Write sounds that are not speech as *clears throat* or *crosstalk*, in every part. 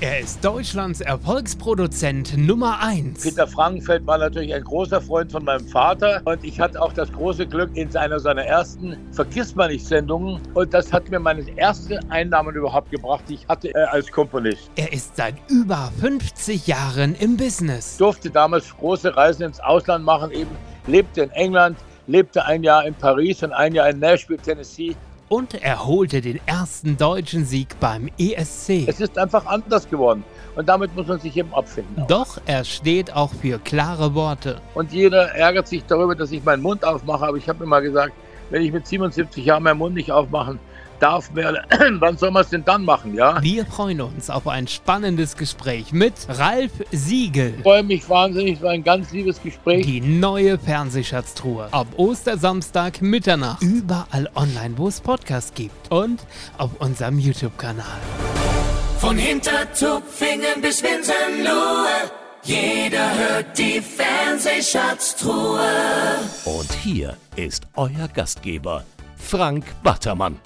Er ist Deutschlands Erfolgsproduzent Nummer 1. Peter Frankenfeld war natürlich ein großer Freund von meinem Vater und ich hatte auch das große Glück in einer seiner ersten Vergissmeinnicht-Sendungen und das hat mir meine erste Einnahmen überhaupt gebracht, die ich hatte äh, als Komponist. Er ist seit über 50 Jahren im Business. Ich durfte damals große Reisen ins Ausland machen, eben lebte in England, lebte ein Jahr in Paris und ein Jahr in Nashville, Tennessee und er holte den ersten deutschen Sieg beim ESC. Es ist einfach anders geworden und damit muss man sich eben abfinden. Auch. Doch er steht auch für klare Worte. Und jeder ärgert sich darüber, dass ich meinen Mund aufmache, aber ich habe mir mal gesagt, wenn ich mit 77 Jahren meinen Mund nicht aufmachen darf mehr, *clears throat* wann soll man es denn dann machen, ja? Wir freuen uns auf ein spannendes Gespräch mit Ralf Siegel. Ich freue mich wahnsinnig, es war ein ganz liebes Gespräch. Die neue Fernsehschatztruhe. Ab Ostersamstag Mitternacht. Überall online, wo es Podcasts gibt. Und auf unserem YouTube-Kanal. Von Hintertupfingen bis Winsenlohe. Jeder hört die Fernsehschatztruhe. Und hier ist euer Gastgeber, Frank Battermann.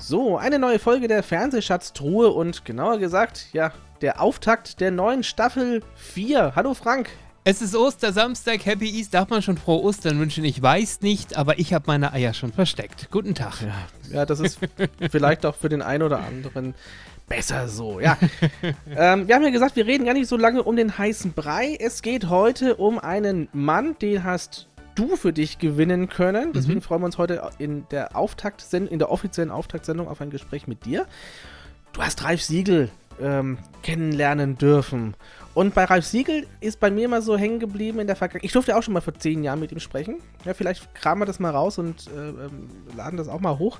So, eine neue Folge der Fernsehschatztruhe und genauer gesagt, ja, der Auftakt der neuen Staffel 4. Hallo Frank. Es ist Ostersamstag, Happy East. Darf man schon frohe Ostern wünschen? Ich weiß nicht, aber ich habe meine Eier schon versteckt. Guten Tag. Ja, ja das ist vielleicht auch für den einen oder anderen besser so. Ja. *laughs* ähm, wir haben ja gesagt, wir reden gar nicht so lange um den heißen Brei. Es geht heute um einen Mann, den hast du für dich gewinnen können. Deswegen mhm. freuen wir uns heute in der Auftaktsendung, in der offiziellen Auftaktsendung auf ein Gespräch mit dir. Du hast Ralf Siegel ähm, kennenlernen dürfen. Und bei Ralf Siegel ist bei mir mal so hängen geblieben in der Vergangenheit. Ich durfte auch schon mal vor zehn Jahren mit ihm sprechen. Ja, vielleicht kramen wir das mal raus und äh, ähm, laden das auch mal hoch.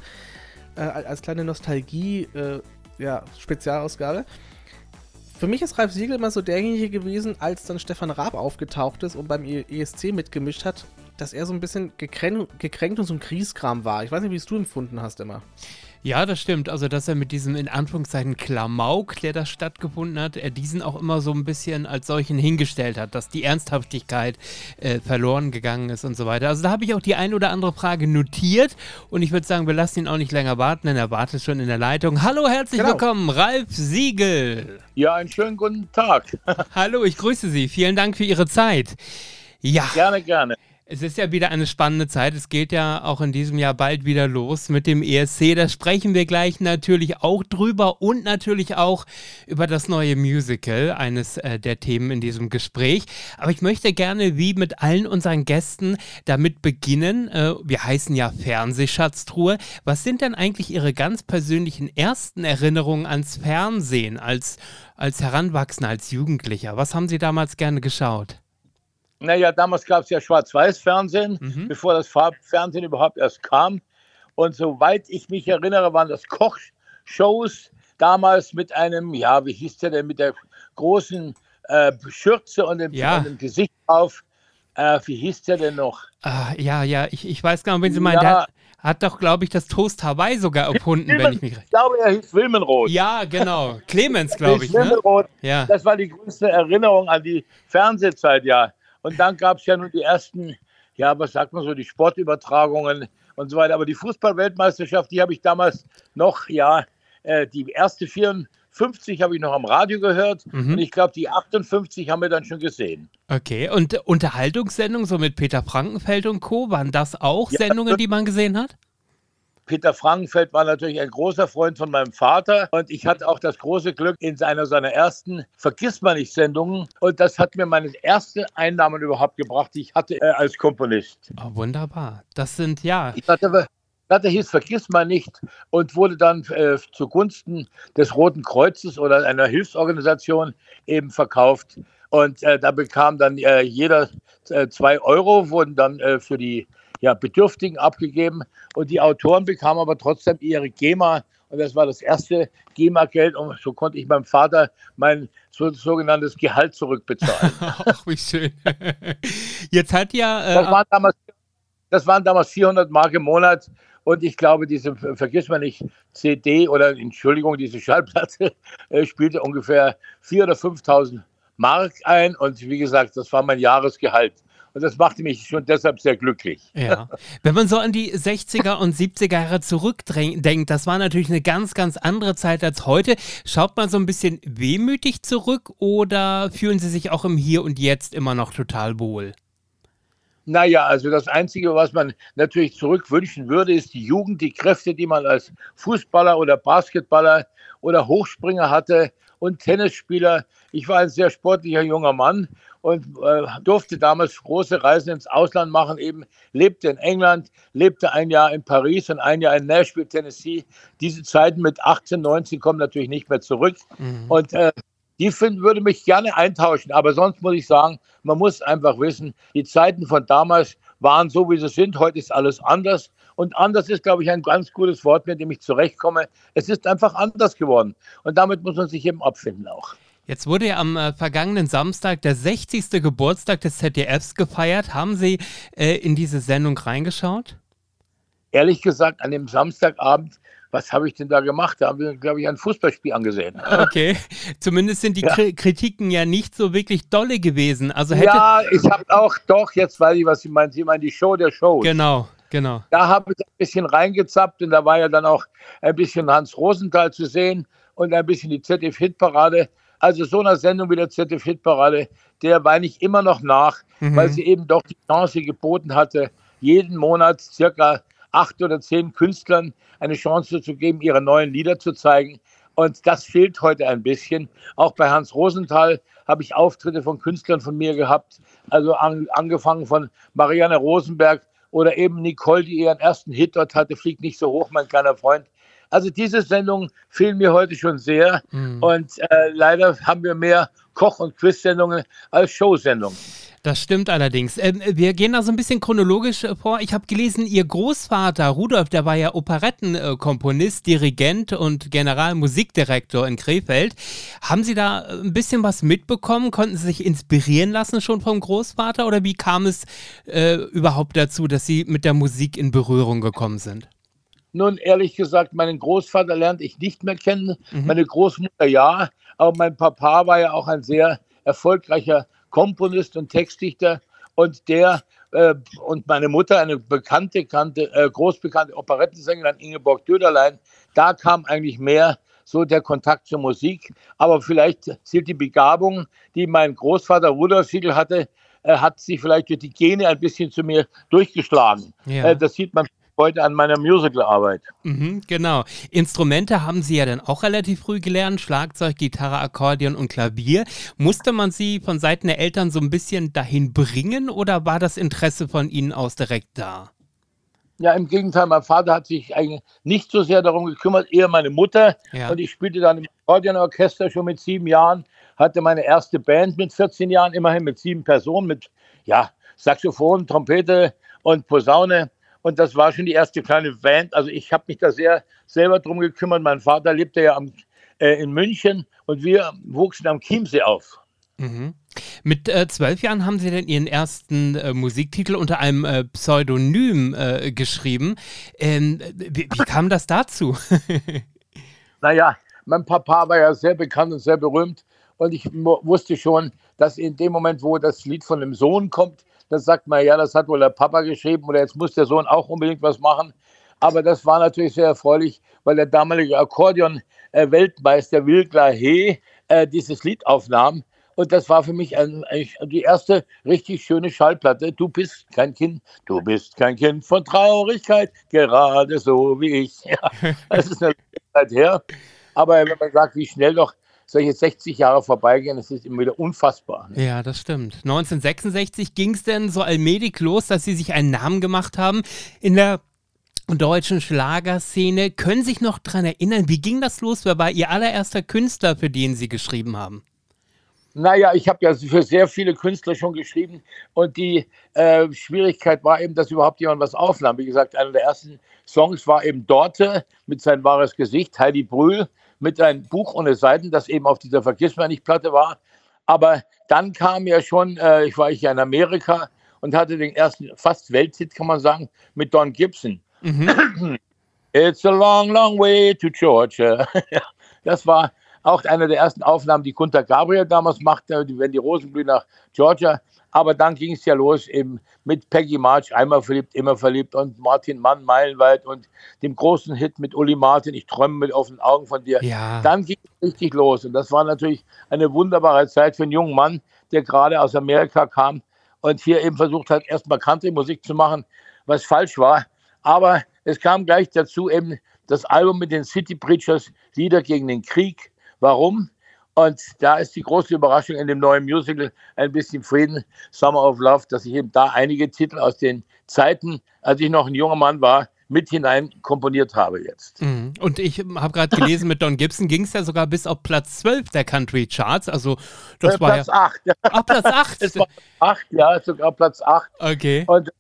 Äh, als kleine Nostalgie, äh, ja. Für mich ist Ralf Siegel immer so derjenige gewesen, als dann Stefan Raab aufgetaucht ist und beim ESC mitgemischt hat, dass er so ein bisschen gekränkt, gekränkt und so ein Kriegskram war. Ich weiß nicht, wie es du empfunden hast immer. Ja, das stimmt. Also, dass er mit diesem in Anführungszeichen Klamauk, der da stattgefunden hat, er diesen auch immer so ein bisschen als solchen hingestellt hat, dass die Ernsthaftigkeit äh, verloren gegangen ist und so weiter. Also, da habe ich auch die ein oder andere Frage notiert und ich würde sagen, wir lassen ihn auch nicht länger warten, denn er wartet schon in der Leitung. Hallo, herzlich genau. willkommen, Ralf Siegel. Ja, einen schönen guten Tag. *laughs* Hallo, ich grüße Sie. Vielen Dank für Ihre Zeit. Ja. Gerne, gerne. Es ist ja wieder eine spannende Zeit. Es geht ja auch in diesem Jahr bald wieder los mit dem ESC. Da sprechen wir gleich natürlich auch drüber und natürlich auch über das neue Musical, eines äh, der Themen in diesem Gespräch. Aber ich möchte gerne, wie mit allen unseren Gästen, damit beginnen. Äh, wir heißen ja Fernsehschatztruhe. Was sind denn eigentlich Ihre ganz persönlichen ersten Erinnerungen ans Fernsehen als, als Heranwachsender, als Jugendlicher? Was haben Sie damals gerne geschaut? Naja, damals gab es ja Schwarz-Weiß-Fernsehen, mhm. bevor das Farbfernsehen überhaupt erst kam. Und soweit ich mich erinnere, waren das Kochshows damals mit einem, ja, wie hieß der denn, mit der großen äh, Schürze und dem, ja. und dem Gesicht auf. Äh, wie hieß der denn noch? Ah, ja, ja, ich, ich weiß gar nicht, wenn Sie meinen, ja. der hat doch, glaube ich, das Toast Hawaii sogar erfunden, Wilmen, wenn ich mich recht. Ich glaube, er hieß Wilmenroth. Ja, genau. *laughs* Clemens, glaube ich. Ne? Wilmenroth. Ne? Ja. Das war die größte Erinnerung an die Fernsehzeit, ja. Und dann gab es ja nun die ersten, ja, was sagt man so, die Sportübertragungen und so weiter. Aber die Fußballweltmeisterschaft, die habe ich damals noch, ja, äh, die erste 54 habe ich noch am Radio gehört mhm. und ich glaube, die 58 haben wir dann schon gesehen. Okay, und Unterhaltungssendungen so mit Peter Frankenfeld und Co., waren das auch ja, Sendungen, die man gesehen hat? Peter Frankenfeld war natürlich ein großer Freund von meinem Vater und ich hatte auch das große Glück in einer seiner ersten Vergissmeinnicht-Sendungen und das hat mir meine erste Einnahmen überhaupt gebracht, die ich hatte äh, als Komponist. Oh, wunderbar. Das sind ja. Ich hatte, Platte hieß Vergiss mal nicht und wurde dann äh, zugunsten des Roten Kreuzes oder einer Hilfsorganisation eben verkauft. Und äh, da bekam dann äh, jeder äh, zwei Euro, wurden dann äh, für die ja, Bedürftigen abgegeben und die Autoren bekamen aber trotzdem ihre GEMA und das war das erste GEMA-Geld und so konnte ich meinem Vater mein so, sogenanntes Gehalt zurückbezahlen. *laughs* Ach, wie schön. *laughs* Jetzt hat ja... Äh, das, waren damals, das waren damals 400 Mark im Monat und ich glaube, diese, vergiss mal nicht, CD oder Entschuldigung, diese Schallplatte *laughs* äh, spielte ungefähr 4.000 oder 5.000 Mark ein und wie gesagt, das war mein Jahresgehalt. Und das machte mich schon deshalb sehr glücklich. Ja. Wenn man so an die 60er und 70er Jahre zurückdenkt, das war natürlich eine ganz, ganz andere Zeit als heute. Schaut man so ein bisschen wehmütig zurück oder fühlen Sie sich auch im Hier und Jetzt immer noch total wohl? Naja, also das Einzige, was man natürlich zurückwünschen würde, ist die Jugend, die Kräfte, die man als Fußballer oder Basketballer oder Hochspringer hatte und Tennisspieler. Ich war ein sehr sportlicher junger Mann und äh, durfte damals große Reisen ins Ausland machen, eben lebte in England, lebte ein Jahr in Paris und ein Jahr in Nashville, Tennessee. Diese Zeiten mit 18, 19 kommen natürlich nicht mehr zurück. Mhm. Und äh, die find, würde mich gerne eintauschen. Aber sonst muss ich sagen, man muss einfach wissen, die Zeiten von damals waren so, wie sie sind. Heute ist alles anders. Und anders ist, glaube ich, ein ganz gutes Wort, mit dem ich zurechtkomme. Es ist einfach anders geworden. Und damit muss man sich eben abfinden auch. Jetzt wurde ja am äh, vergangenen Samstag der 60. Geburtstag des ZDFs gefeiert. Haben Sie äh, in diese Sendung reingeschaut? Ehrlich gesagt, an dem Samstagabend was habe ich denn da gemacht? Da haben wir, glaube ich, ein Fußballspiel angesehen. *laughs* Okay, zumindest sind die ja. Kritiken ja nicht so wirklich dolle gewesen. Also hätte ja, ich habe auch, doch, jetzt weiß ich, was Sie meinen. Sie meinen die Show der Shows. Genau, genau. Da habe ich ein bisschen reingezappt und da war ja dann auch ein bisschen Hans Rosenthal zu sehen und ein bisschen die ZDF-Hitparade. Also so eine Sendung wie der ZDF-Hitparade, der weine ich immer noch nach, mhm. weil sie eben doch die Chance geboten hatte, jeden Monat circa acht oder zehn Künstlern eine Chance zu geben, ihre neuen Lieder zu zeigen. Und das fehlt heute ein bisschen. Auch bei Hans Rosenthal habe ich Auftritte von Künstlern von mir gehabt. Also an, angefangen von Marianne Rosenberg oder eben Nicole, die ihren ersten Hit dort hatte, Fliegt nicht so hoch, mein kleiner Freund. Also diese Sendung fehlen mir heute schon sehr. Mhm. Und äh, leider haben wir mehr Koch- und Quiz-Sendungen als Showsendungen. Das stimmt allerdings. Ähm, wir gehen da so ein bisschen chronologisch äh, vor. Ich habe gelesen, Ihr Großvater Rudolf, der war ja Operettenkomponist, Dirigent und Generalmusikdirektor in Krefeld. Haben Sie da äh, ein bisschen was mitbekommen? Konnten Sie sich inspirieren lassen schon vom Großvater oder wie kam es äh, überhaupt dazu, dass Sie mit der Musik in Berührung gekommen sind? Nun, ehrlich gesagt, meinen Großvater lernte ich nicht mehr kennen, mhm. meine Großmutter ja, aber mein Papa war ja auch ein sehr erfolgreicher Komponist und Textdichter und der äh, und meine Mutter, eine bekannte, kannte, äh, großbekannte Operettensängerin Ingeborg Döderlein, da kam eigentlich mehr so der Kontakt zur Musik. Aber vielleicht sind die Begabung, die mein Großvater Rudolf Siegel hatte, äh, hat sich vielleicht durch die Gene ein bisschen zu mir durchgeschlagen. Ja. Äh, das sieht man heute an meiner Musicalarbeit. Mhm, genau. Instrumente haben Sie ja dann auch relativ früh gelernt: Schlagzeug, Gitarre, Akkordeon und Klavier. Musste man Sie von Seiten der Eltern so ein bisschen dahin bringen oder war das Interesse von Ihnen aus direkt da? Ja, im Gegenteil, mein Vater hat sich eigentlich nicht so sehr darum gekümmert, eher meine Mutter. Ja. Und ich spielte dann im Akkordeonorchester schon mit sieben Jahren, hatte meine erste Band mit 14 Jahren, immerhin mit sieben Personen, mit ja, Saxophon, Trompete und Posaune. Und das war schon die erste kleine Band. Also ich habe mich da sehr selber drum gekümmert. Mein Vater lebte ja am, äh, in München und wir wuchsen am Chiemsee auf. Mhm. Mit äh, zwölf Jahren haben Sie denn Ihren ersten äh, Musiktitel unter einem äh, Pseudonym äh, geschrieben. Ähm, wie, wie, kam das dazu? *laughs* naja, mein Papa war ja sehr bekannt und sehr berühmt und ich wusste schon, dass in dem Moment, wo das Lied von dem Sohn kommt, das sagt man, ja, das hat wohl der Papa geschrieben oder jetzt muss der Sohn auch unbedingt was machen. Aber das war natürlich sehr erfreulich, weil der damalige Akkordeon-Weltmeister Wilgla He äh, dieses Lied aufnahm. Und das war für mich ein, ein, die erste richtig schöne Schallplatte. Du bist kein Kind, du bist kein Kind von Traurigkeit, gerade so wie ich. *laughs* Ja, das ist eine Zeit her. Aber wenn man sagt, wie schnell doch solche 60 Jahre vorbeigehen, das ist immer wieder unfassbar. Ne? Ja, das stimmt. 1966 ging es denn so allmählich los, dass Sie sich einen Namen gemacht haben in der deutschen Schlagerszene. Können Sie sich noch daran erinnern, wie ging das los? Wer war Ihr allererster Künstler, für den Sie geschrieben haben? Naja, ich habe ja für sehr viele Künstler schon geschrieben und die äh, Schwierigkeit war eben, dass überhaupt jemand was aufnahm. Wie gesagt, einer der ersten Songs war eben Dorte mit sein wahres Gesicht, Heidi Brühl mit einem Buch ohne Seiten, das eben auf dieser Vergissmeinnicht-Platte war. Aber dann kam ja schon, äh, ich war ja in Amerika und hatte den ersten fast Welthit, kann man sagen, mit Don Gibson. Mhm. *clears throat* It's a long, long way to Georgia. *laughs* das war auch einer der ersten Aufnahmen, die Kunter Gabriel damals machte, wenn die Rosen blühen nach Georgia. Aber dann ging es ja los eben mit Peggy March, einmal verliebt, immer verliebt und Martin Mann, Meilenweit und dem großen Hit mit Uli Martin, ich träume mit offenen Augen von dir. Ja. Dann ging es richtig los und das war natürlich eine wunderbare Zeit für einen jungen Mann, der gerade aus Amerika kam und hier eben versucht hat, erstmal Country-Musik zu machen, was falsch war. Aber es kam gleich dazu eben das Album mit den City Preachers, Lieder gegen den Krieg. Warum? Und da ist die große Überraschung in dem neuen Musical Ein bisschen Frieden, Summer of Love, dass ich eben da einige Titel aus den Zeiten, als ich noch ein junger Mann war, mit hinein komponiert habe jetzt. Mhm. Und ich habe gerade gelesen, mit Don Gibson ging es ja sogar bis auf Platz 12 der Country Charts. Also das Äh, war Platz ja. 8. *laughs* Ah, Platz 8. Es war 8, ja, sogar Platz 8. okay. Und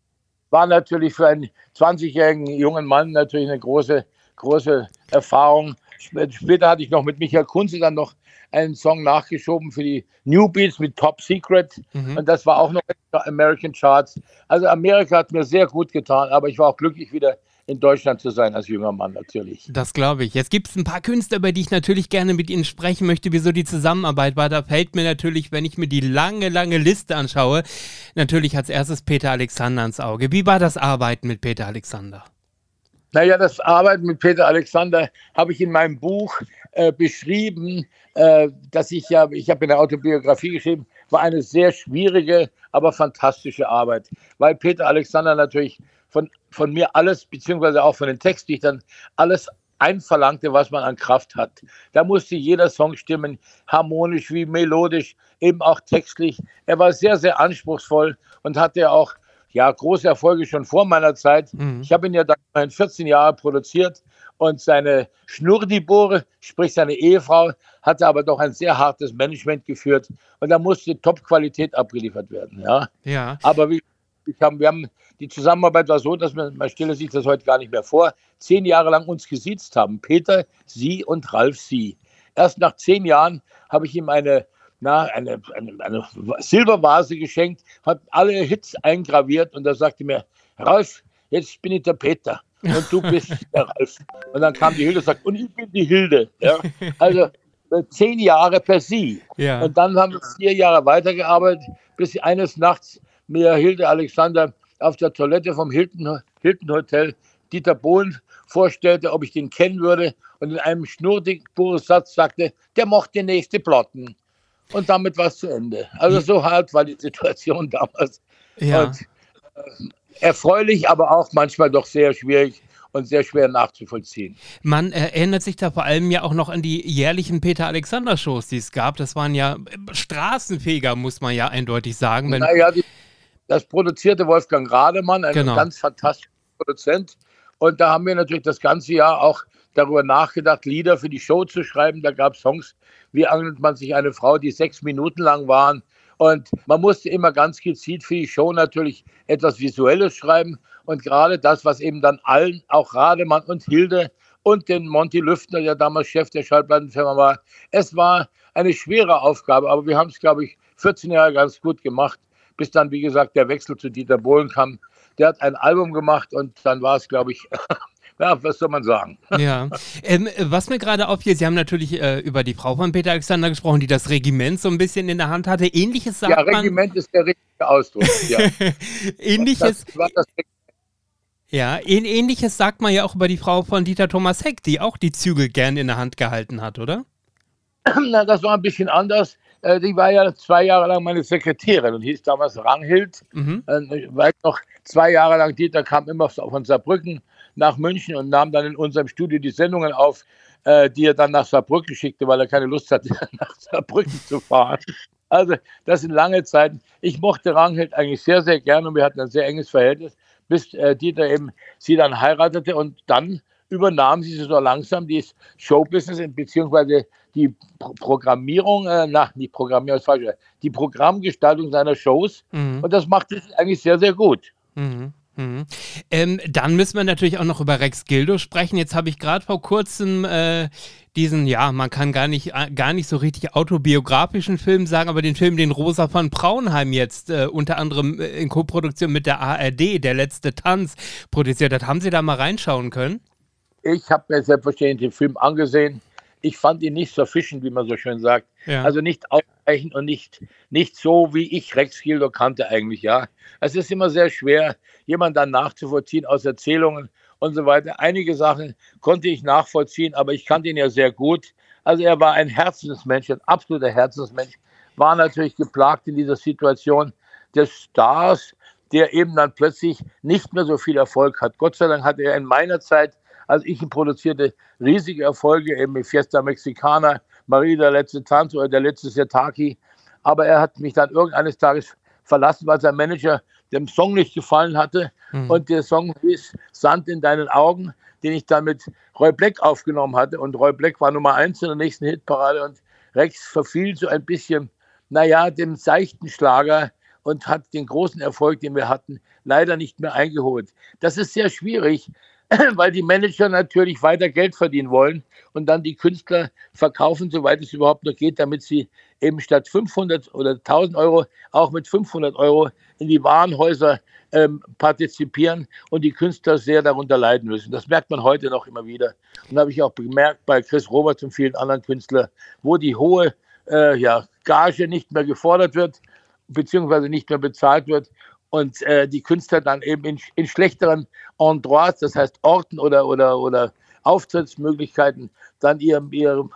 war natürlich für einen 20-jährigen jungen Mann natürlich eine große, große Erfahrung. Sp- Später hatte ich noch mit Michael Kunze dann noch einen Song nachgeschoben für die New Beats mit Top Secret. Mhm. Und das war auch noch in den American Charts. Also Amerika hat mir sehr gut getan, aber ich war auch glücklich, wieder in Deutschland zu sein als junger Mann natürlich. Das glaube ich. Jetzt gibt es ein paar Künstler, über die ich natürlich gerne mit Ihnen sprechen möchte, wieso die Zusammenarbeit war. Da fällt mir natürlich, wenn ich mir die lange, lange Liste anschaue, natürlich als erstes Peter Alexander ins Auge. Wie war das Arbeiten mit Peter Alexander? Naja, das Arbeiten mit Peter Alexander habe ich in meinem Buch äh, beschrieben, äh, dass ich ja, ich habe in der Autobiografie geschrieben, war eine sehr schwierige, aber fantastische Arbeit, weil Peter Alexander natürlich von, von mir alles, beziehungsweise auch von den Textdichtern, alles einverlangte, was man an Kraft hat. Da musste jeder Song stimmen, harmonisch wie melodisch, eben auch textlich. Er war sehr, sehr anspruchsvoll und hatte auch ja, große Erfolge schon vor meiner Zeit. Mhm. Ich habe ihn ja dann immerhin 14 Jahre produziert und seine Schnurdibore, sprich seine Ehefrau, hatte aber doch ein sehr hartes Management geführt und da musste Top-Qualität abgeliefert werden. Ja. Ja. Aber wie, haben, wir haben, die Zusammenarbeit war so, dass man, man stelle sich das heute gar nicht mehr vor, zehn Jahre lang uns gesiezt haben. Peter, Sie und Ralf, Sie. Erst nach zehn Jahren habe ich ihm eine, na, eine, eine, eine Silbervase geschenkt, hat alle Hits eingraviert und da sagte mir, Ralf, jetzt bin ich der Peter und du bist *laughs* der Ralf. Und dann kam die Hilde und sagt, und ich bin die Hilde. Ja? *laughs* Also äh, zehn Jahre per Sie. Ja. Und dann haben wir vier Jahre weitergearbeitet, bis eines Nachts mir Hilde Alexander auf der Toilette vom Hilton, Hilton Hotel Dieter Bohlen vorstellte, ob ich den kennen würde und in einem schnurrdicken Satz sagte, der macht die nächste Platten. Und damit war es zu Ende. Also so hart war die Situation *laughs* damals. ja. Und äh, erfreulich, aber auch manchmal doch sehr schwierig und sehr schwer nachzuvollziehen. Man erinnert sich da vor allem ja auch noch an die jährlichen Peter Alexander Shows, die es gab. Das waren ja äh, Straßenfeger, muss man ja eindeutig sagen. Naja, die, das produzierte Wolfgang Rademann, ein Genau. ganz fantastischer Produzent. Und da haben wir natürlich das ganze Jahr auch darüber nachgedacht, Lieder für die Show zu schreiben. Da gab es Songs, wie angelt man sich eine Frau, die sechs Minuten lang waren. Und man musste immer ganz gezielt für die Show natürlich etwas Visuelles schreiben. Und gerade das, was eben dann allen, auch Rademann und Hilde und den Monty Lüftner, der damals Chef der Schallplattenfirma war, es war eine schwere Aufgabe. Aber wir haben es, glaube ich, 14 Jahre ganz gut gemacht, bis dann, wie gesagt, der Wechsel zu Dieter Bohlen kam. Der hat ein Album gemacht und dann war es, glaube ich, *laughs* ja, was soll man sagen? *laughs* Ja, ähm, was mir gerade auffiel, Sie haben natürlich äh, über die Frau von Peter Alexander gesprochen, die das Regiment so ein bisschen in der Hand hatte. Ähnliches sagt Ja, man. Regiment ist der richtige Ausdruck. Ja. *laughs* Ähnliches, Das war das ja, ähn, ähnliches sagt man ja auch über die Frau von Dieter Thomas Heck, die auch die Zügel gern in der Hand gehalten hat, oder? *clears throat* Na, das war ein bisschen anders. Äh, Die war ja zwei Jahre lang meine Sekretärin und hieß damals Ranghild. Mhm. Äh, weiß noch, zwei Jahre lang, Dieter kam immer von Saarbrücken nach München und nahm dann in unserem Studio die Sendungen auf, äh, die er dann nach Saarbrücken schickte, weil er keine Lust hatte, *laughs* nach Saarbrücken zu fahren. Also, das sind lange Zeiten. Ich mochte Ranghild eigentlich sehr, sehr gerne und wir hatten ein sehr enges Verhältnis, bis äh, Dieter eben sie dann heiratete und dann übernahm sie so langsam die Showbusiness beziehungsweise die Pro Programmierung, äh, na, nicht Programmierung, falsch, die Programmgestaltung seiner Shows Mhm. und das machte sie eigentlich sehr, sehr gut. Mhm. Mhm. Ähm, dann müssen wir natürlich auch noch über Rex Gildo sprechen. Jetzt habe ich gerade vor kurzem äh, diesen, ja, man kann gar nicht, äh, gar nicht so richtig autobiografischen Film sagen, aber den Film, den Rosa von Braunheim jetzt äh, unter anderem äh, in Koproduktion mit der ARD, der letzte Tanz, produziert hat. Haben Sie da mal reinschauen können? Ich habe mir selbstverständlich den Film angesehen. Ich fand ihn nicht sufficient, wie man so schön sagt. Ja. Also nicht ausreichend und nicht, nicht so, wie ich Rex Gildo kannte eigentlich, ja. Es ist immer sehr schwer, jemanden dann nachzuvollziehen aus Erzählungen und so weiter. Einige Sachen konnte ich nachvollziehen, aber ich kannte ihn ja sehr gut. Also er war ein Herzensmensch, ein absoluter Herzensmensch, war natürlich geplagt in dieser Situation des Stars, der eben dann plötzlich nicht mehr so viel Erfolg hat. Gott sei Dank hatte er in meiner Zeit, als ich produzierte, riesige Erfolge, eben mit Fiesta Mexicana, Marie der letzte Tanz oder der letzte Setaki. Aber er hat mich dann irgendeines Tages verlassen, weil sein Manager dem Song nicht gefallen hatte. Mhm. Und der Song hieß Sand in deinen Augen, den ich dann mit Roy Black aufgenommen hatte. Und Roy Black war Nummer eins in der nächsten Hitparade. Und Rex verfiel so ein bisschen, naja, dem seichten Schlager und hat den großen Erfolg, den wir hatten, leider nicht mehr eingeholt. Das ist sehr schwierig, *laughs* weil die Manager natürlich weiter Geld verdienen wollen und dann die Künstler verkaufen, soweit es überhaupt noch geht, damit sie eben statt 500 oder 1000 Euro auch mit 500 Euro in die Warenhäuser ähm, partizipieren und die Künstler sehr darunter leiden müssen. Das merkt man heute noch immer wieder. Und habe ich auch bemerkt bei Chris Roberts und vielen anderen Künstlern, wo die hohe äh, ja, Gage nicht mehr gefordert wird, beziehungsweise nicht mehr bezahlt wird und äh, die Künstler dann eben in, in schlechteren Endroits, das heißt Orten oder, oder, oder Auftrittsmöglichkeiten, dann ihrem, ihrem,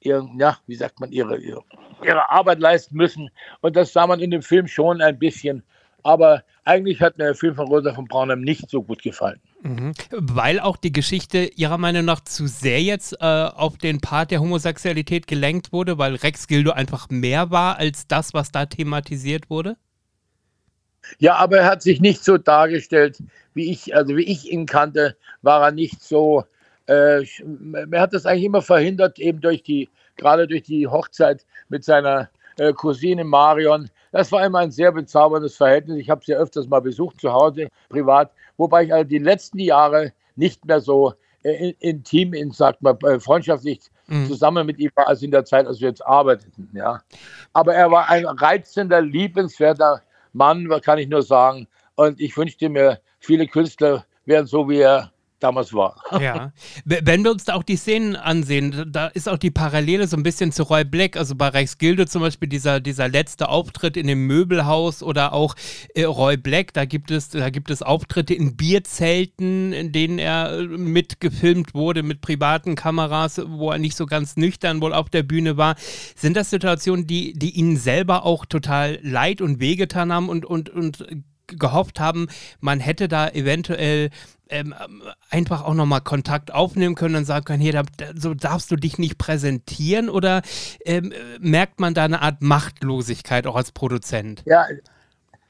ihrem, ja, wie sagt man, ihre, ihre, ihre Arbeit leisten müssen. Und das sah man in dem Film schon ein bisschen. Aber eigentlich hat mir der Film von Rosa von Braunheim nicht so gut gefallen. Mhm. Weil auch die Geschichte Ihrer Meinung nach zu sehr jetzt äh, auf den Part der Homosexualität gelenkt wurde, weil Rex Gildo einfach mehr war als das, was da thematisiert wurde? Ja, aber er hat sich nicht so dargestellt, wie ich, also wie ich ihn kannte, war er nicht so. Äh, er hat das eigentlich immer verhindert, eben durch die, gerade durch die Hochzeit mit seiner äh, Cousine Marion. Das war immer ein sehr bezauberndes Verhältnis. Ich habe sie öfters mal besucht zu Hause, privat, wobei ich also die letzten Jahre nicht mehr so äh, intim, in, sagt man, äh, freundschaftlich mhm. zusammen mit ihm war, als in der Zeit, als wir jetzt arbeiteten. Ja. Aber er war ein reizender, liebenswerter Mann, kann ich nur sagen. Und ich wünschte mir, viele Künstler wären so wie er damals war. Ja. Wenn wir uns da auch die Szenen ansehen, da ist auch die Parallele so ein bisschen zu Roy Black, also bei Reichsgilde zum Beispiel dieser, dieser letzte Auftritt in dem Möbelhaus oder auch äh, Roy Black, da gibt es, da gibt es Auftritte in Bierzelten, in denen er äh, mitgefilmt wurde mit privaten Kameras, wo er nicht so ganz nüchtern wohl auf der Bühne war. Sind das Situationen, die, die Ihnen selber auch total leid und wehgetan haben und, und, und gehofft haben, man hätte da eventuell ähm, einfach auch nochmal Kontakt aufnehmen können und sagen können, hier, da, so darfst du dich nicht präsentieren oder ähm, merkt man da eine Art Machtlosigkeit auch als Produzent? Ja,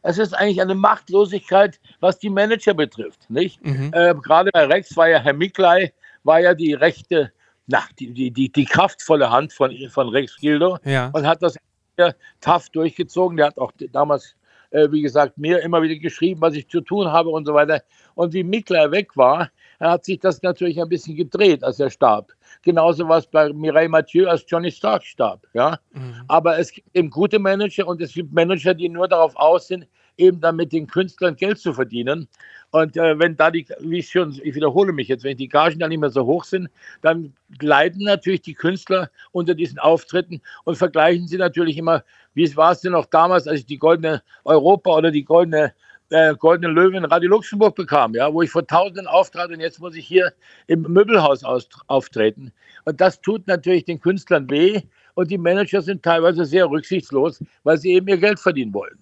es ist eigentlich eine Machtlosigkeit, was die Manager betrifft, nicht? Mhm. Äh, Gerade bei Rex war ja Herr Miklei, war ja die rechte, na, die, die, die, die kraftvolle Hand von, von Rex Gildo ja. und hat das tough durchgezogen. Der hat auch damals äh, wie gesagt, mir immer wieder geschrieben, was ich zu tun habe und so weiter. Und wie Mickler weg war, hat sich das natürlich ein bisschen gedreht, als er starb. Genauso war es bei Mireille Mathieu, als Johnny Stark starb. Ja? Mhm. Aber es gibt eben gute Manager und es gibt Manager, die nur darauf aus sind, eben dann mit den Künstlern Geld zu verdienen. Und äh, wenn da die, wie ich schon, ich wiederhole mich jetzt, wenn die Gagen dann nicht mehr so hoch sind, dann leiden natürlich die Künstler unter diesen Auftritten und vergleichen sie natürlich immer, wie war es denn noch damals, als ich die goldene Europa oder die goldene äh, Goldene Löwen Radio Luxemburg bekam, ja, wo ich vor Tausenden auftrat und jetzt muss ich hier im Möbelhaus aus, auftreten. Und das tut natürlich den Künstlern weh und die Manager sind teilweise sehr rücksichtslos, weil sie eben ihr Geld verdienen wollen.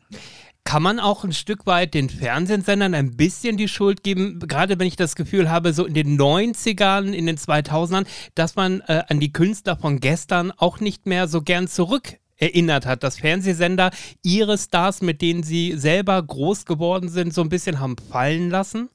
Kann man auch ein Stück weit den Fernsehsendern ein bisschen die Schuld geben, gerade wenn ich das Gefühl habe, so in den 90ern, in den 2000ern, dass man äh, an die Künstler von gestern auch nicht mehr so gern zurück erinnert hat, dass Fernsehsender ihre Stars, mit denen sie selber groß geworden sind, so ein bisschen haben fallen lassen?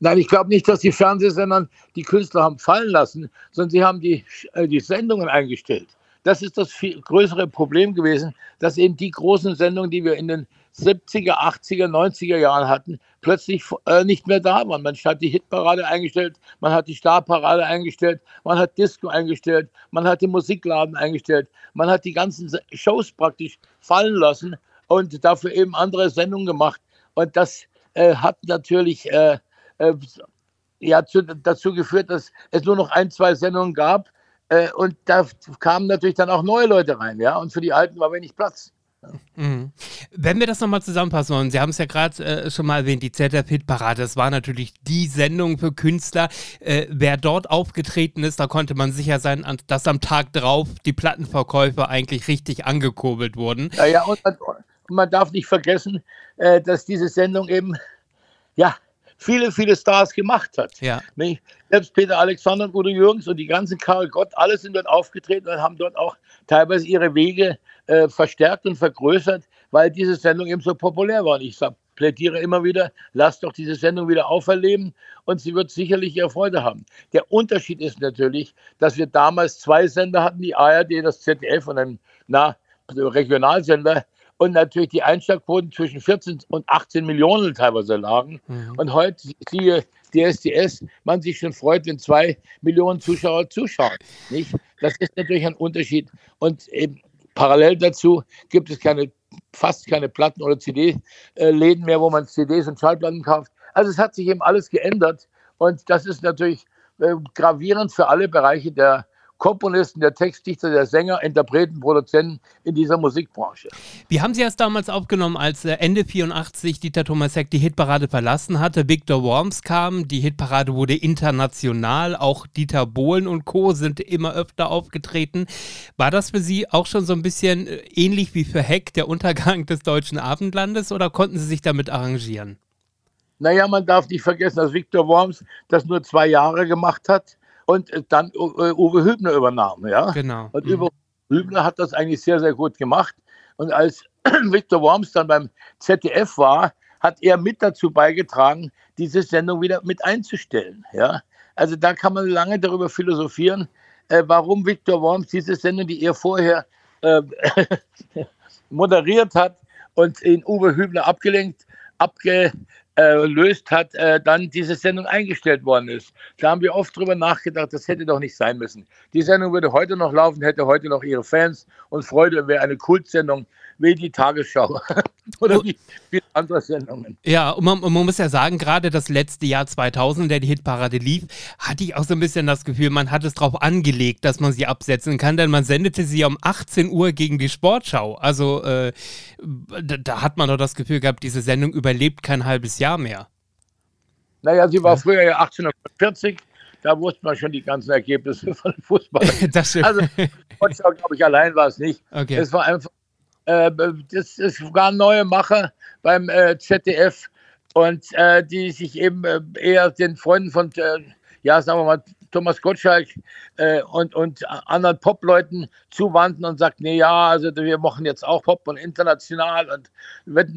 Nein, ich glaube nicht, dass die Fernsehsender die Künstler haben fallen lassen, sondern sie haben die, äh, die Sendungen eingestellt. Das ist das viel größere Problem gewesen, dass eben die großen Sendungen, die wir in den 70er, 80er, 90er Jahren hatten, plötzlich äh, nicht mehr da waren. Man hat die Hitparade eingestellt, man hat die Starparade eingestellt, man hat Disco eingestellt, man hat den Musikladen eingestellt, man hat die ganzen Shows praktisch fallen lassen und dafür eben andere Sendungen gemacht. Und das äh, hat natürlich äh, äh ja, zu, dazu geführt, dass es nur noch ein, zwei Sendungen gab, Äh, und da kamen natürlich dann auch neue Leute rein, ja. Und für die Alten war wenig Platz. Mhm. Wenn wir das nochmal zusammenfassen wollen, Sie haben es ja gerade äh, schon mal erwähnt, die ZDF-Hit-Parade, das war natürlich die Sendung für Künstler. Äh, wer dort aufgetreten ist, da konnte man sicher sein, dass am Tag drauf die Plattenverkäufe eigentlich richtig angekurbelt wurden. Ja, ja und, man, und man darf nicht vergessen, äh, dass diese Sendung eben, ja, viele, viele Stars gemacht hat. Ja. Nicht? Selbst Peter Alexander und Udo Jürgens und die ganzen Karl Gott, alle sind dort aufgetreten und haben dort auch teilweise ihre Wege äh, verstärkt und vergrößert, weil diese Sendung eben so populär war. Und ich sag, plädiere immer wieder, lasst doch diese Sendung wieder auferleben und sie wird sicherlich ihre Freude haben. Der Unterschied ist natürlich, dass wir damals zwei Sender hatten, die ARD, das ZDF und ein na, Regionalsender und natürlich die Einschlagquoten zwischen 14 und 18 Millionen teilweise lagen. Mhm. Und heute siehe DSDS, man sich schon freut, wenn zwei Millionen Zuschauer zuschauen. Nicht? Das ist natürlich ein Unterschied. Und eben parallel dazu gibt es keine, fast keine Platten- oder CD-Läden mehr, wo man CDs und Schallplatten kauft. Also es hat sich eben alles geändert. Und das ist natürlich äh, gravierend für alle Bereiche der Komponisten, der Textdichter, der Sänger, Interpreten, Produzenten in dieser Musikbranche. Wie haben Sie es damals aufgenommen, als äh, Ende 84 Dieter Thomas Heck die Hitparade verlassen hatte? Victor Worms kam, die Hitparade wurde international, auch Dieter Bohlen und Co. sind immer öfter aufgetreten. War das für Sie auch schon so ein bisschen äh, ähnlich wie für Heck der Untergang des deutschen Abendlandes oder konnten Sie sich damit arrangieren? Naja, man darf nicht vergessen, dass Victor Worms das nur zwei Jahre gemacht hat und dann äh, Uwe Hübner übernahm. Ja? Genau. Und mhm. Uwe Hübner hat das eigentlich sehr, sehr gut gemacht. Und als *clears throat* Victor Worms dann beim ZDF war, hat er mit dazu beigetragen, diese Sendung wieder mit einzustellen. Ja? Also da kann man lange darüber philosophieren, äh, warum Victor Worms diese Sendung, die er vorher äh, *laughs* moderiert hat und in Uwe Hübner abgelenkt, abge, äh, löst hat, äh, dann diese Sendung eingestellt worden ist. Da haben wir oft drüber nachgedacht, das hätte doch nicht sein müssen. Die Sendung würde heute noch laufen, hätte heute noch ihre Fans und Freude wäre eine Kultsendung wie die Tagesschau *laughs* oder wie viele andere Sendungen. Ja, und man, man, muss ja sagen, gerade das letzte Jahr 2000, der die Hitparade lief, hatte ich auch so ein bisschen das Gefühl, man hat es darauf angelegt, dass man sie absetzen kann, denn man sendete sie um 18 Uhr gegen die Sportschau. Also äh, da, da, hat man doch das Gefühl gehabt, diese Sendung überlebt kein halbes Jahr mehr. Naja, sie war früher ja 1840 da wusste man schon die ganzen Ergebnisse *laughs* von Fußball. das stimmt. Also, Sportschau, glaube ich, allein war es nicht. Okay. Es war einfach äh, das, das waren neue Macher beim äh, ZDF und äh, die sich eben äh, eher den Freunden von, äh, ja, sagen wir mal, Thomas Gottschalk äh, und, und anderen Pop-Leuten zuwandten und sagten, nee, ja, also wir machen jetzt auch Pop und international und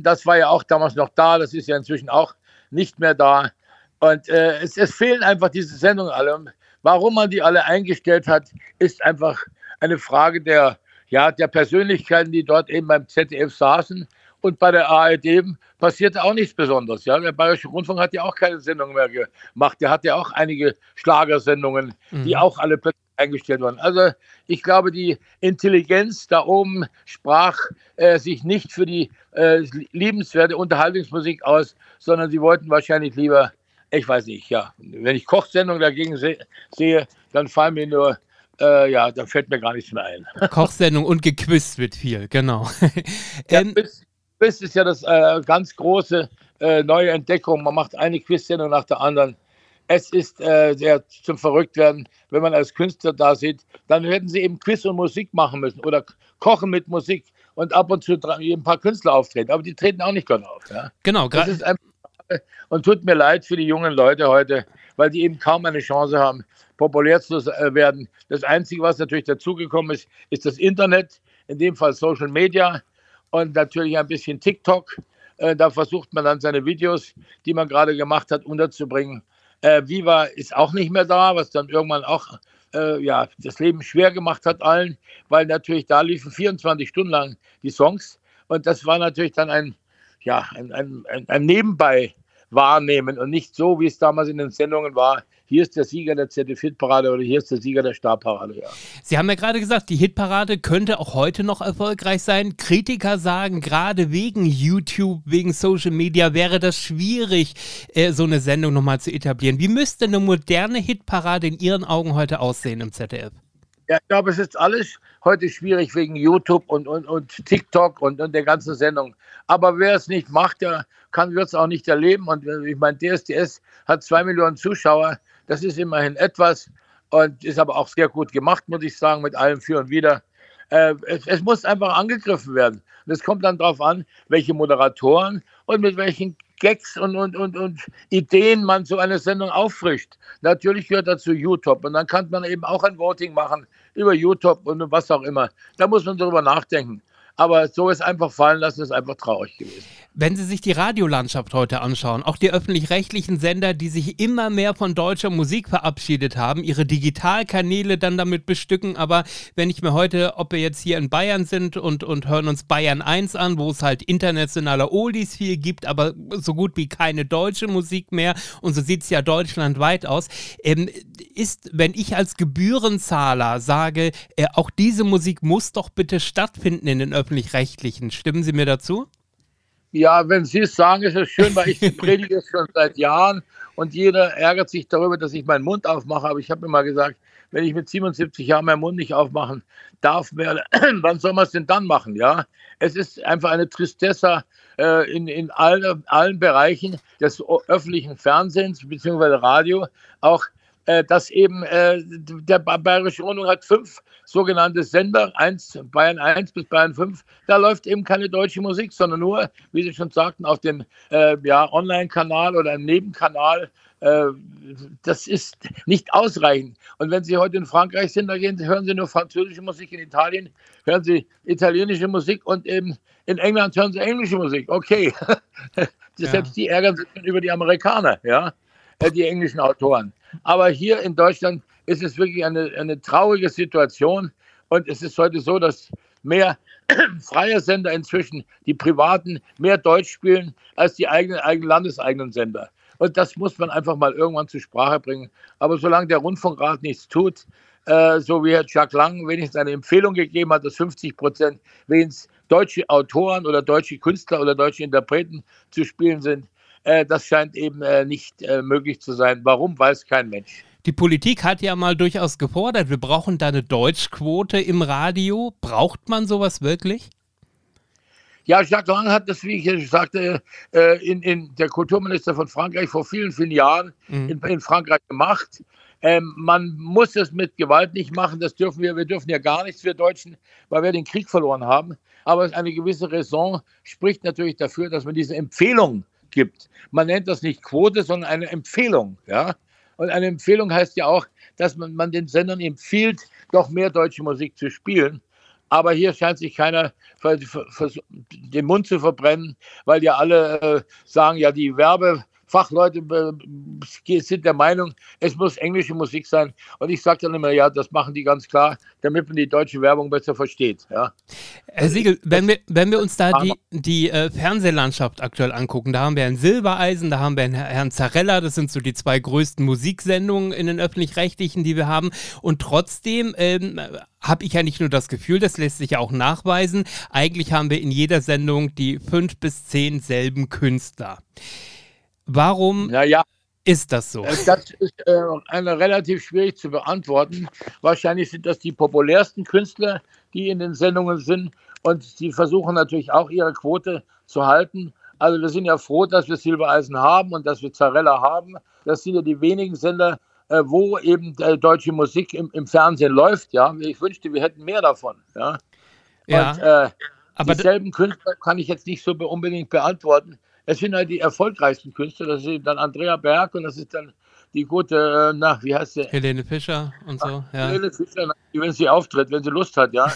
das war ja auch damals noch da, das ist ja inzwischen auch nicht mehr da. Und es, es fehlen einfach diese Sendungen alle. Warum man die alle eingestellt hat, ist einfach eine Frage der, ja, der Persönlichkeiten, die dort eben beim ZDF saßen. Und bei der ARD passierte auch nichts Besonderes. Ja? Der Bayerische Rundfunk hat ja auch keine Sendung mehr gemacht. Der hat ja auch einige Schlagersendungen, mhm. die auch alle plötzlich eingestellt wurden. Also ich glaube, die Intelligenz da oben sprach äh, sich nicht für die äh, liebenswerte Unterhaltungsmusik aus, sondern sie wollten wahrscheinlich lieber, ich weiß nicht, ja, wenn ich Kochsendungen dagegen se sehe, dann fallen mir nur äh, ja, da fällt mir gar nichts mehr ein. *laughs* Kochsendung und gequizt wird viel, genau. ja, Quiz, Quiz ist ja das äh, ganz große äh, neue Entdeckung. Man macht eine Quiz-Sendung nach der anderen. Es ist äh, sehr zum Verrücktwerden, wenn man als Künstler da sieht. Dann hätten sie eben Quiz und Musik machen müssen oder kochen mit Musik und ab und zu ein paar Künstler auftreten. Aber die treten auch nicht gerade auf. Ja? Genau, gerade. Und tut mir leid für die jungen Leute heute, weil die eben kaum eine Chance haben, populär zu äh, werden. Das Einzige, was natürlich dazugekommen ist, ist das Internet, in dem Fall Social Media und natürlich ein bisschen TikTok. Äh, da versucht man dann seine Videos, die man gerade gemacht hat, unterzubringen. Äh, Viva ist auch nicht mehr da, was dann irgendwann auch ja, das Leben schwer gemacht hat allen, weil natürlich da liefen 24 Stunden lang die Songs und das war natürlich dann ein, ja, ein, ein, ein Nebenbei wahrnehmen und nicht so, wie es damals in den Sendungen war. Hier ist der Sieger der ZDF-Hitparade oder hier ist der Sieger der Starparade. Ja. Sie haben ja gerade gesagt, die Hitparade könnte auch heute noch erfolgreich sein. Kritiker sagen, gerade wegen YouTube, wegen Social Media wäre das schwierig, äh, so eine Sendung nochmal zu etablieren. Wie müsste eine moderne Hitparade in Ihren Augen heute aussehen im ZDF? Ja, ich glaube, es ist alles heute schwierig wegen YouTube und, und, und TikTok und, und der ganzen Sendung. Aber wer es nicht macht, der kann wird es auch nicht erleben. Und ich meine, DSDS hat zwei Millionen Zuschauer. Das ist immerhin etwas und ist aber auch sehr gut gemacht, muss ich sagen, mit allem für und wieder. Äh, es, es, muss einfach angegriffen werden. Und es kommt dann darauf an, welche Moderatoren und mit welchen Gags und, und, und, und Ideen man so eine Sendung auffrischt. Natürlich gehört dazu YouTube. Und dann kann man eben auch ein Voting machen über YouTube und was auch immer. Da muss man darüber nachdenken. Aber so ist einfach fallen lassen, ist einfach traurig gewesen. Wenn Sie sich die Radiolandschaft heute anschauen, auch die öffentlich-rechtlichen Sender, die sich immer mehr von deutscher Musik verabschiedet haben, ihre Digitalkanäle dann damit bestücken, aber wenn ich mir heute, ob wir jetzt hier in Bayern sind und, und hören uns Bayern 1 an, wo es halt internationale Oldies viel gibt, aber so gut wie keine deutsche Musik mehr. Und so sieht es ja deutschlandweit aus, ähm, ist, wenn ich als Gebührenzahler sage, äh, auch diese Musik muss doch bitte stattfinden in den öffentlich-rechtlichen, stimmen Sie mir dazu? Ja, wenn Sie es sagen, ist es schön, weil ich *laughs* predige es schon seit Jahren und jeder ärgert sich darüber, dass ich meinen Mund aufmache. Aber ich habe immer gesagt, wenn ich mit 77 Jahren meinen Mund nicht aufmachen darf, mehr, *clears throat* wann soll man es denn dann machen? Ja, es ist einfach eine Tristessa äh, in, in alle, allen Bereichen des öffentlichen Fernsehens bzw. Radio. Auch äh, dass eben äh, der Bayerische Rundfunk hat fünf sogenannte Sender, eins, Bayern 1 bis Bayern 5, da läuft eben keine deutsche Musik, sondern nur, wie Sie schon sagten, auf dem äh, ja, Online-Kanal oder einem Nebenkanal. Äh, das ist nicht ausreichend. Und wenn Sie heute in Frankreich sind, da gehen, hören Sie nur französische Musik, in Italien hören Sie italienische Musik und eben in England hören Sie englische Musik. Okay, *laughs* selbst ja. die ärgern sich über die Amerikaner, ja, die englischen Autoren. Aber hier in Deutschland ist es wirklich eine, eine traurige Situation. Und es ist heute so, dass mehr *clears throat* freie Sender inzwischen, die privaten, mehr Deutsch spielen als die eigenen, eigenen landeseigenen Sender. Und das muss man einfach mal irgendwann zur Sprache bringen. Aber solange der Rundfunkrat nichts tut, äh, so wie Herr Jacques Lang wenigstens eine Empfehlung gegeben hat, dass 50 Prozent wenigstens deutsche Autoren oder deutsche Künstler oder deutsche Interpreten zu spielen sind, äh, das scheint eben äh, nicht äh, möglich zu sein. Warum, weiß kein Mensch. Die Politik hat ja mal durchaus gefordert, wir brauchen da eine Deutschquote im Radio. Braucht man sowas wirklich? Ja, Jacques Lang hat das, wie ich sagte, in, in der Kulturminister von Frankreich vor vielen, vielen Jahren mhm. in, in, Frankreich gemacht. Ähm, man muss es mit Gewalt nicht machen, das dürfen wir, wir dürfen ja gar nichts, wir Deutschen, weil wir den Krieg verloren haben. Aber eine gewisse Raison spricht natürlich dafür, dass man diese Empfehlung gibt. Man nennt das nicht Quote, sondern eine Empfehlung. Ja? Und eine Empfehlung heißt ja auch, dass man, man den Sendern empfiehlt, doch mehr deutsche Musik zu spielen. Aber hier scheint sich keiner den Mund zu verbrennen, weil ja alle äh, sagen, ja, die Werbe, Fachleute äh, sind der Meinung, es muss englische Musik sein. Und ich sage dann immer, ja, das machen die ganz klar, damit man die deutsche Werbung besser versteht. Ja. Herr Siegel, wenn wir, wenn wir uns da die, die äh, Fernsehlandschaft aktuell angucken, da haben wir ein Silbereisen, da haben wir einen Herrn Zarella, das sind so die zwei größten Musiksendungen in den öffentlich-rechtlichen, die wir haben. Und trotzdem ähm, habe ich ja nicht nur das Gefühl, das lässt sich ja auch nachweisen, eigentlich haben wir in jeder Sendung die fünf bis zehn selben Künstler. Warum ja, ja. ist das so? Äh, das ist äh, eine relativ schwierig zu beantworten. Wahrscheinlich sind das die populärsten Künstler, die in den Sendungen sind. Und sie versuchen natürlich auch ihre Quote zu halten. Also wir sind ja froh, dass wir Silbereisen haben und dass wir Zarella haben. Das sind ja die wenigen Sender, äh, wo eben deutsche Musik im, im, Fernsehen läuft. Ja, ich wünschte, wir hätten mehr davon. Ja, ja und, äh, aber dieselben Künstler kann ich jetzt nicht so unbedingt beantworten es sind halt die erfolgreichsten Künstler. Das ist dann Andrea Berg und das ist dann die gute, äh, na, wie heißt sie? Helene Fischer und so. Ja. Helene Fischer, wenn sie auftritt, wenn sie Lust hat, ja.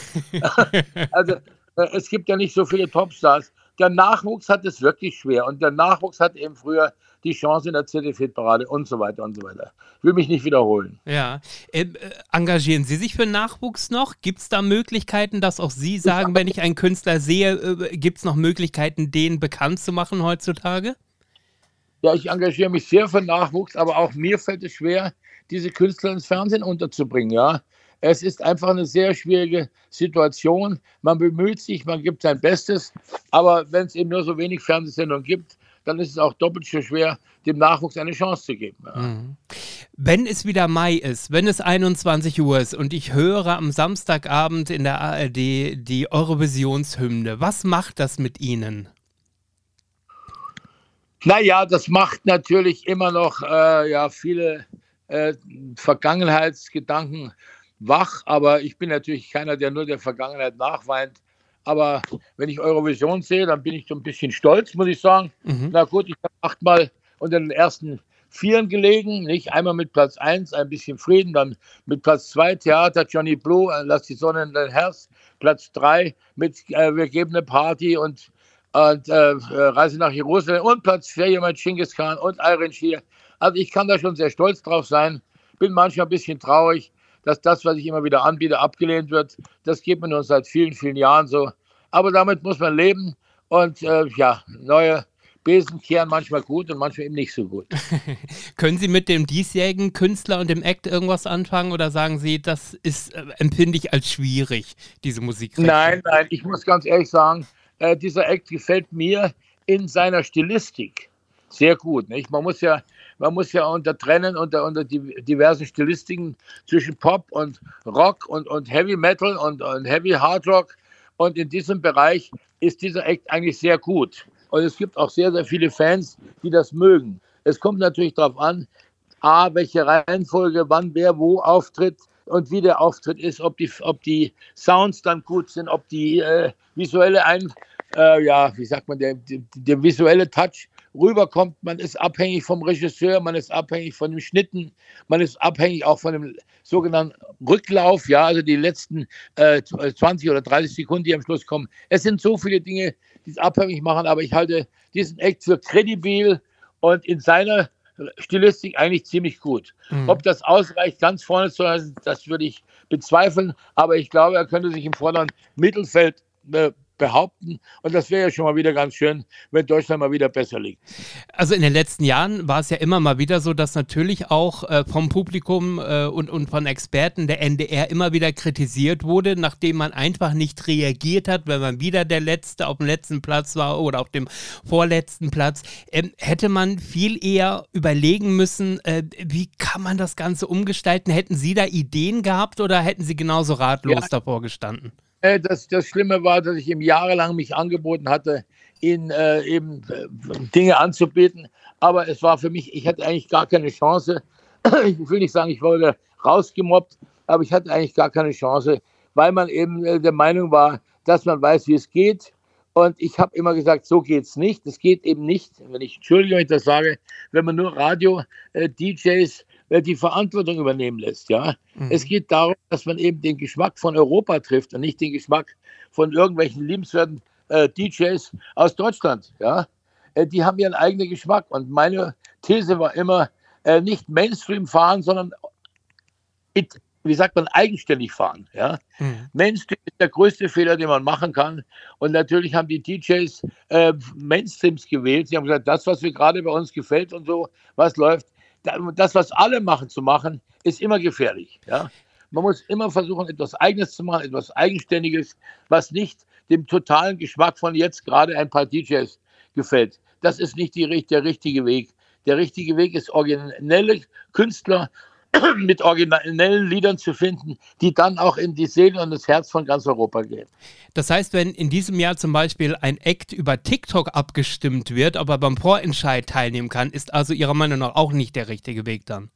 *laughs* also äh, es gibt ja nicht so viele Topstars. Der Nachwuchs hat es wirklich schwer und der Nachwuchs hat eben früher die Chance in der ZDF-Parade und so weiter und so weiter. Ich will mich nicht wiederholen. Ja. Ähm, äh, engagieren Sie sich für Nachwuchs noch? Gibt es da Möglichkeiten, dass auch Sie sagen, wenn ich einen Künstler sehe, äh, gibt es noch Möglichkeiten, den bekannt zu machen heutzutage? Ja, ich engagiere mich sehr für Nachwuchs, aber auch mir fällt es schwer, diese Künstler ins Fernsehen unterzubringen, ja. Es ist einfach eine sehr schwierige Situation. Man bemüht sich, man gibt sein Bestes, aber wenn es eben nur so wenig Fernsehsendungen gibt, dann ist es auch doppelt so schwer, dem Nachwuchs eine Chance zu geben. Ja. Mhm. Wenn es wieder Mai ist, wenn es 21 Uhr ist und ich höre am Samstagabend in der ARD die Eurovisionshymne, was macht das mit Ihnen? Naja, das macht natürlich immer noch äh, ja, viele äh, Vergangenheitsgedanken wach, aber ich bin natürlich keiner, der nur der Vergangenheit nachweint. Aber wenn ich Eurovision sehe, dann bin ich so ein bisschen stolz, muss ich sagen. Mhm. Na gut, ich habe achtmal unter den ersten Vieren gelegen, nicht einmal mit Platz 1, ein bisschen Frieden, dann mit Platz 2 Theater Johnny Blue, äh, Lass die Sonne in dein Herz, Platz 3 mit äh, Wir geben eine Party und, und äh, Reise nach Jerusalem und Platz 4 jemand Genghis Khan und Iron Shear. Also ich kann da schon sehr stolz drauf sein, bin manchmal ein bisschen traurig, dass das, was ich immer wieder anbiete, abgelehnt wird. Das geht mir nun seit vielen, vielen Jahren so. Aber damit muss man leben und äh, ja, neue Besen kehren manchmal gut und manchmal eben nicht so gut. *laughs* Können Sie mit dem diesjährigen Künstler und dem Act irgendwas anfangen oder sagen Sie, das ist, äh, empfinde ich als schwierig, diese Musik? Nein, nein, ich muss ganz ehrlich sagen, äh, dieser Act gefällt mir in seiner Stilistik sehr gut. Nicht? Man muss ja man muss ja unter, unter die diversen Stilistiken zwischen Pop und Rock und, und Heavy Metal und, und Heavy Hard Rock. Und in diesem Bereich ist dieser Act eigentlich sehr gut. Und es gibt auch sehr, sehr viele Fans, die das mögen. Es kommt natürlich darauf an, A, welche Reihenfolge, wann wer wo auftritt und wie der Auftritt ist, ob die, ob die Sounds dann gut sind, ob die äh, visuelle Ein, äh, ja, wie sagt man, der, der, der visuelle Touch rüberkommt. Man ist abhängig vom Regisseur, man ist abhängig von dem Schnitten, man ist abhängig auch von dem sogenannten Rücklauf, ja, also die letzten äh, 20 oder 30 Sekunden, die am Schluss kommen. Es sind so viele Dinge, die es abhängig machen, aber ich halte diesen Act für kredibil und in seiner Stilistik eigentlich ziemlich gut. Mhm. Ob das ausreicht, ganz vorne zu sein, das würde ich bezweifeln, aber ich glaube, er könnte sich im vorderen Mittelfeld äh, behaupten. Und das wäre ja schon mal wieder ganz schön, wenn Deutschland mal wieder besser liegt. Also in den letzten Jahren war es ja immer mal wieder so, dass natürlich auch äh, vom Publikum äh, und, und von Experten der NDR immer wieder kritisiert wurde, nachdem man einfach nicht reagiert hat, wenn man wieder der Letzte auf dem letzten Platz war oder auf dem vorletzten Platz. Ähm, hätte man viel eher überlegen müssen, äh, wie kann man das Ganze umgestalten? Hätten Sie da Ideen gehabt oder hätten Sie genauso ratlos ja. davor gestanden? Äh, das, das Schlimme war, dass ich ihm jahrelang mich angeboten hatte, ihn äh, eben äh, Dinge anzubieten. Aber es war für mich, ich hatte eigentlich gar keine Chance. *clears throat* Ich will nicht sagen, ich wurde rausgemobbt, aber ich hatte eigentlich gar keine Chance, weil man eben äh, der Meinung war, dass man weiß, wie es geht. Und ich habe immer gesagt, so geht es nicht. Es geht eben nicht, wenn ich, entschuldige, wenn ich das sage, wenn man nur Radio-DJs äh, die Verantwortung übernehmen lässt. Ja? Mhm. Es geht darum, dass man eben den Geschmack von Europa trifft und nicht den Geschmack von irgendwelchen liebenswerten äh, DJs aus Deutschland. Ja? Äh, die haben ihren eigenen Geschmack. Und meine These war immer, äh, nicht Mainstream fahren, sondern it, wie sagt man, eigenständig fahren. Ja? Mhm. Mainstream ist der größte Fehler, den man machen kann. Und natürlich haben die DJs äh, Mainstreams gewählt. Sie haben gesagt, das, was mir gerade bei uns gefällt und so, was läuft, das, was alle machen, zu machen, ist immer gefährlich. Ja? Man muss immer versuchen, etwas Eigenes zu machen, etwas Eigenständiges, was nicht dem totalen Geschmack von jetzt gerade ein paar DJs gefällt. Das ist nicht die, der richtige Weg. Der richtige Weg ist, originelle Künstler *coughs* mit originellen Liedern zu finden, die dann auch in die Seele und das Herz von ganz Europa gehen. Das heißt, wenn in diesem Jahr zum Beispiel ein Act über TikTok abgestimmt wird, aber beim Vorentscheid teilnehmen kann, ist also Ihrer Meinung nach auch nicht der richtige Weg dann?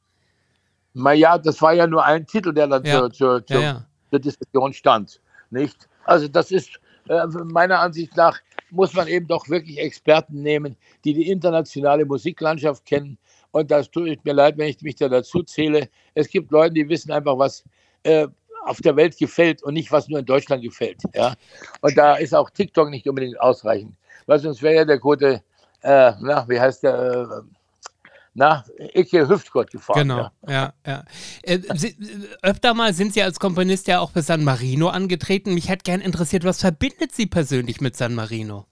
Naja, das war ja nur ein Titel, der dann ja. zur, zur, zur, ja, ja. zur, Diskussion stand. Nicht? Also das ist äh, meiner Ansicht nach muss man eben doch wirklich Experten nehmen, die die internationale Musiklandschaft kennen, und das tut mir leid, wenn ich mich da dazu zähle. Es gibt Leute, die wissen einfach, was äh, auf der Welt gefällt und nicht, was nur in Deutschland gefällt. Ja? Und da ist auch TikTok nicht unbedingt ausreichend. Weil sonst wäre ja der gute, äh, na, wie heißt der, äh, na, Icke Hüftgott gefahren. Genau, ja, ja. ja. Äh, Sie, öfter mal sind Sie als Komponist ja auch für San Marino angetreten. Mich hätte gern interessiert, was verbindet Sie persönlich mit San Marino?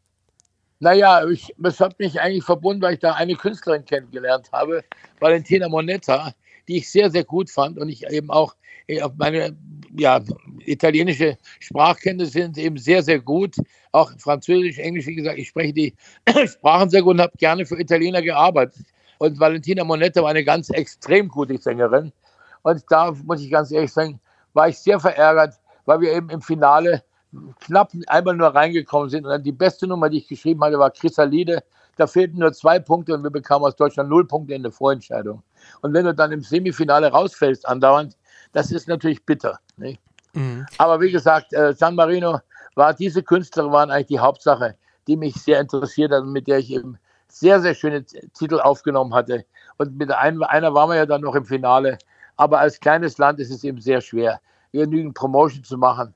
Naja, es hat mich eigentlich verbunden, weil ich da eine Künstlerin kennengelernt habe, Valentina Monetta, die ich sehr, sehr gut fand und ich eben auch äh, auf meine ja, italienische Sprachkenntnisse sind eben sehr, sehr gut. Auch Französisch, Englisch, wie gesagt, ich spreche die *coughs* Sprachen sehr gut und habe gerne für Italiener gearbeitet. Und Valentina Monetta war eine ganz extrem gute Sängerin. Und da muss ich ganz ehrlich sagen, war ich sehr verärgert, weil wir eben im Finale knapp einmal nur reingekommen sind. Und dann die beste Nummer, die ich geschrieben hatte, war Chrysalide. Da fehlten nur zwei Punkte und wir bekamen aus Deutschland null Punkte in der Vorentscheidung. Und wenn du dann im Semifinale rausfällst andauernd, das ist natürlich bitter. Mhm. Aber wie gesagt, äh, San Marino war, diese Künstler waren eigentlich die Hauptsache, die mich sehr interessiert hat und mit der ich eben sehr, sehr schöne Titel aufgenommen hatte. Und mit einem, einer waren wir ja dann noch im Finale. Aber als kleines Land ist es eben sehr schwer, genügend Promotion zu machen.